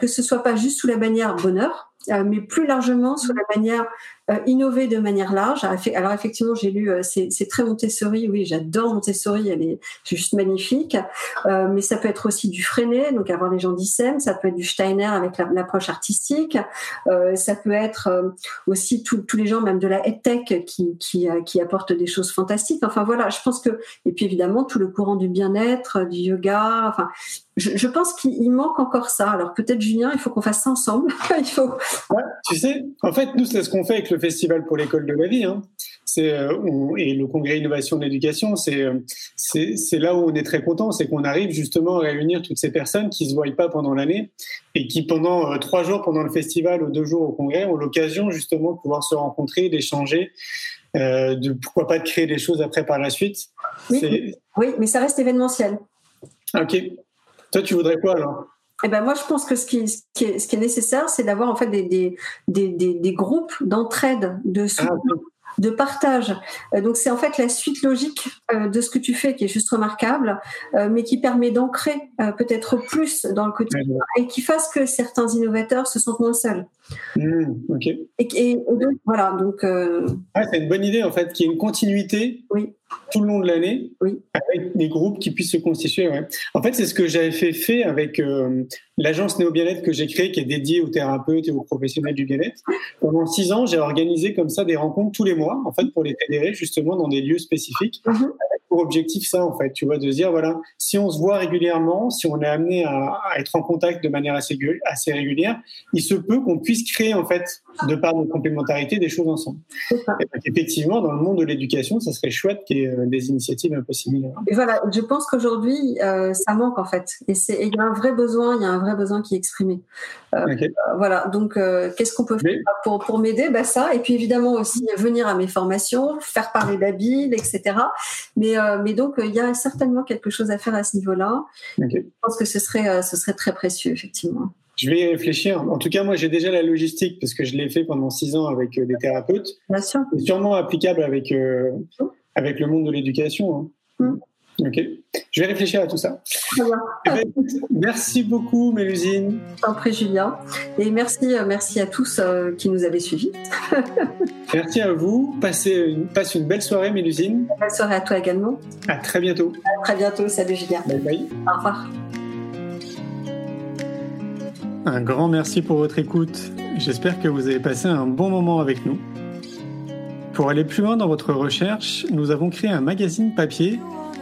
que ce soit pas juste sous la bannière bonheur, mais plus largement sous la bannière euh, innover de manière large. Alors effectivement, j'ai lu, euh, c'est très Montessori, oui, j'adore Montessori, elle est juste magnifique, euh, mais ça peut être aussi du Freinet, donc avoir les gens d'ISEM, ça peut être du Steiner avec l'approche artistique, ça peut être aussi tous les gens même de la EdTech qui, qui, qui apportent des choses fantastiques. Enfin voilà, je pense que, et puis évidemment tout le courant du bien-être, du yoga, enfin je, je, pense qu'il manque encore ça. Alors peut-être Julien, il faut qu'on fasse ça ensemble. il faut. tu sais, en fait, nous c'est ce qu'on fait avec le festival pour l'école de la vie. Hein. Euh, et le congrès innovation de l'éducation. Euh, c'est là où on est très content, c'est qu'on arrive justement à réunir toutes ces personnes qui se voient pas pendant l'année et qui pendant euh, trois jours pendant le festival ou deux jours au congrès ont l'occasion justement de pouvoir se rencontrer, d'échanger. de pourquoi pas de créer des choses après par la suite. Oui, oui mais ça reste événementiel. Ok. Toi, tu voudrais quoi alors? Eh ben moi, je pense que ce qui, ce qui, est, ce qui est, nécessaire, c'est d'avoir en fait des, des, des, des groupes d'entraide, de ah, de partage. Euh, donc c'est en fait la suite logique euh, de ce que tu fais qui est juste remarquable, euh, mais qui permet d'ancrer peut-être plus dans le quotidien et qui fasse que certains innovateurs se sentent moins seuls. Mmh, ok. Et, donc, voilà, donc. c'est une bonne idée en fait, qu'il y ait une continuité. Oui tout le long de l'année oui. avec des groupes qui puissent se constituer. En fait, c'est ce que j'avais fait, fait avec l'agence Néo Bien-être que j'ai créée, qui est dédiée aux thérapeutes et aux professionnels du bien-être. Pendant six ans, j'ai organisé comme ça des rencontres tous les mois, en fait, pour les fédérer justement dans des lieux spécifiques, mhm. pour objectif ça, en fait, tu vois, de se dire voilà, si on se voit régulièrement, si on est amené à, être en contact de manière assez, assez régulière, il se peut qu'on puisse créer en fait, de par nos complémentarités, des choses ensemble. Et effectivement, dans le monde de l'éducation, ça serait chouette qu'il y ait euh, des initiatives un peu similaires. Et voilà, je pense qu'aujourd'hui, euh, ça manque en fait, et il y a un vrai besoin, il y a un vrai besoin qui est exprimé. Euh, voilà, donc qu'est-ce qu'on peut faire pour, pour m'aider? Bah, Ça, et puis évidemment aussi venir à mes formations, faire parler la Bible, etc. Mais, mais donc, il y a certainement quelque chose à faire à ce niveau-là. Je pense que ce serait, ce serait très précieux, effectivement. Je vais y réfléchir. En tout cas, moi, j'ai déjà la logistique parce que je l'ai fait pendant six ans avec des thérapeutes. Bien sûr. C'est sûrement applicable avec, avec le monde de l'éducation. Hein. Mm. Ok. Je vais réfléchir à tout ça. Eh ben, merci beaucoup, Mélusine. T'en prie, Julien. Et merci, euh, merci à tous euh, qui nous avaient suivis. merci à vous. Passez une, passe une belle soirée, Mélusine. Belle soirée à toi également. À très bientôt. À très bientôt. Salut, Julien. Bye bye. Au revoir. Un grand merci pour votre écoute. J'espère que vous avez passé un bon moment avec nous. Pour aller plus loin dans votre recherche, nous avons créé un magazine papier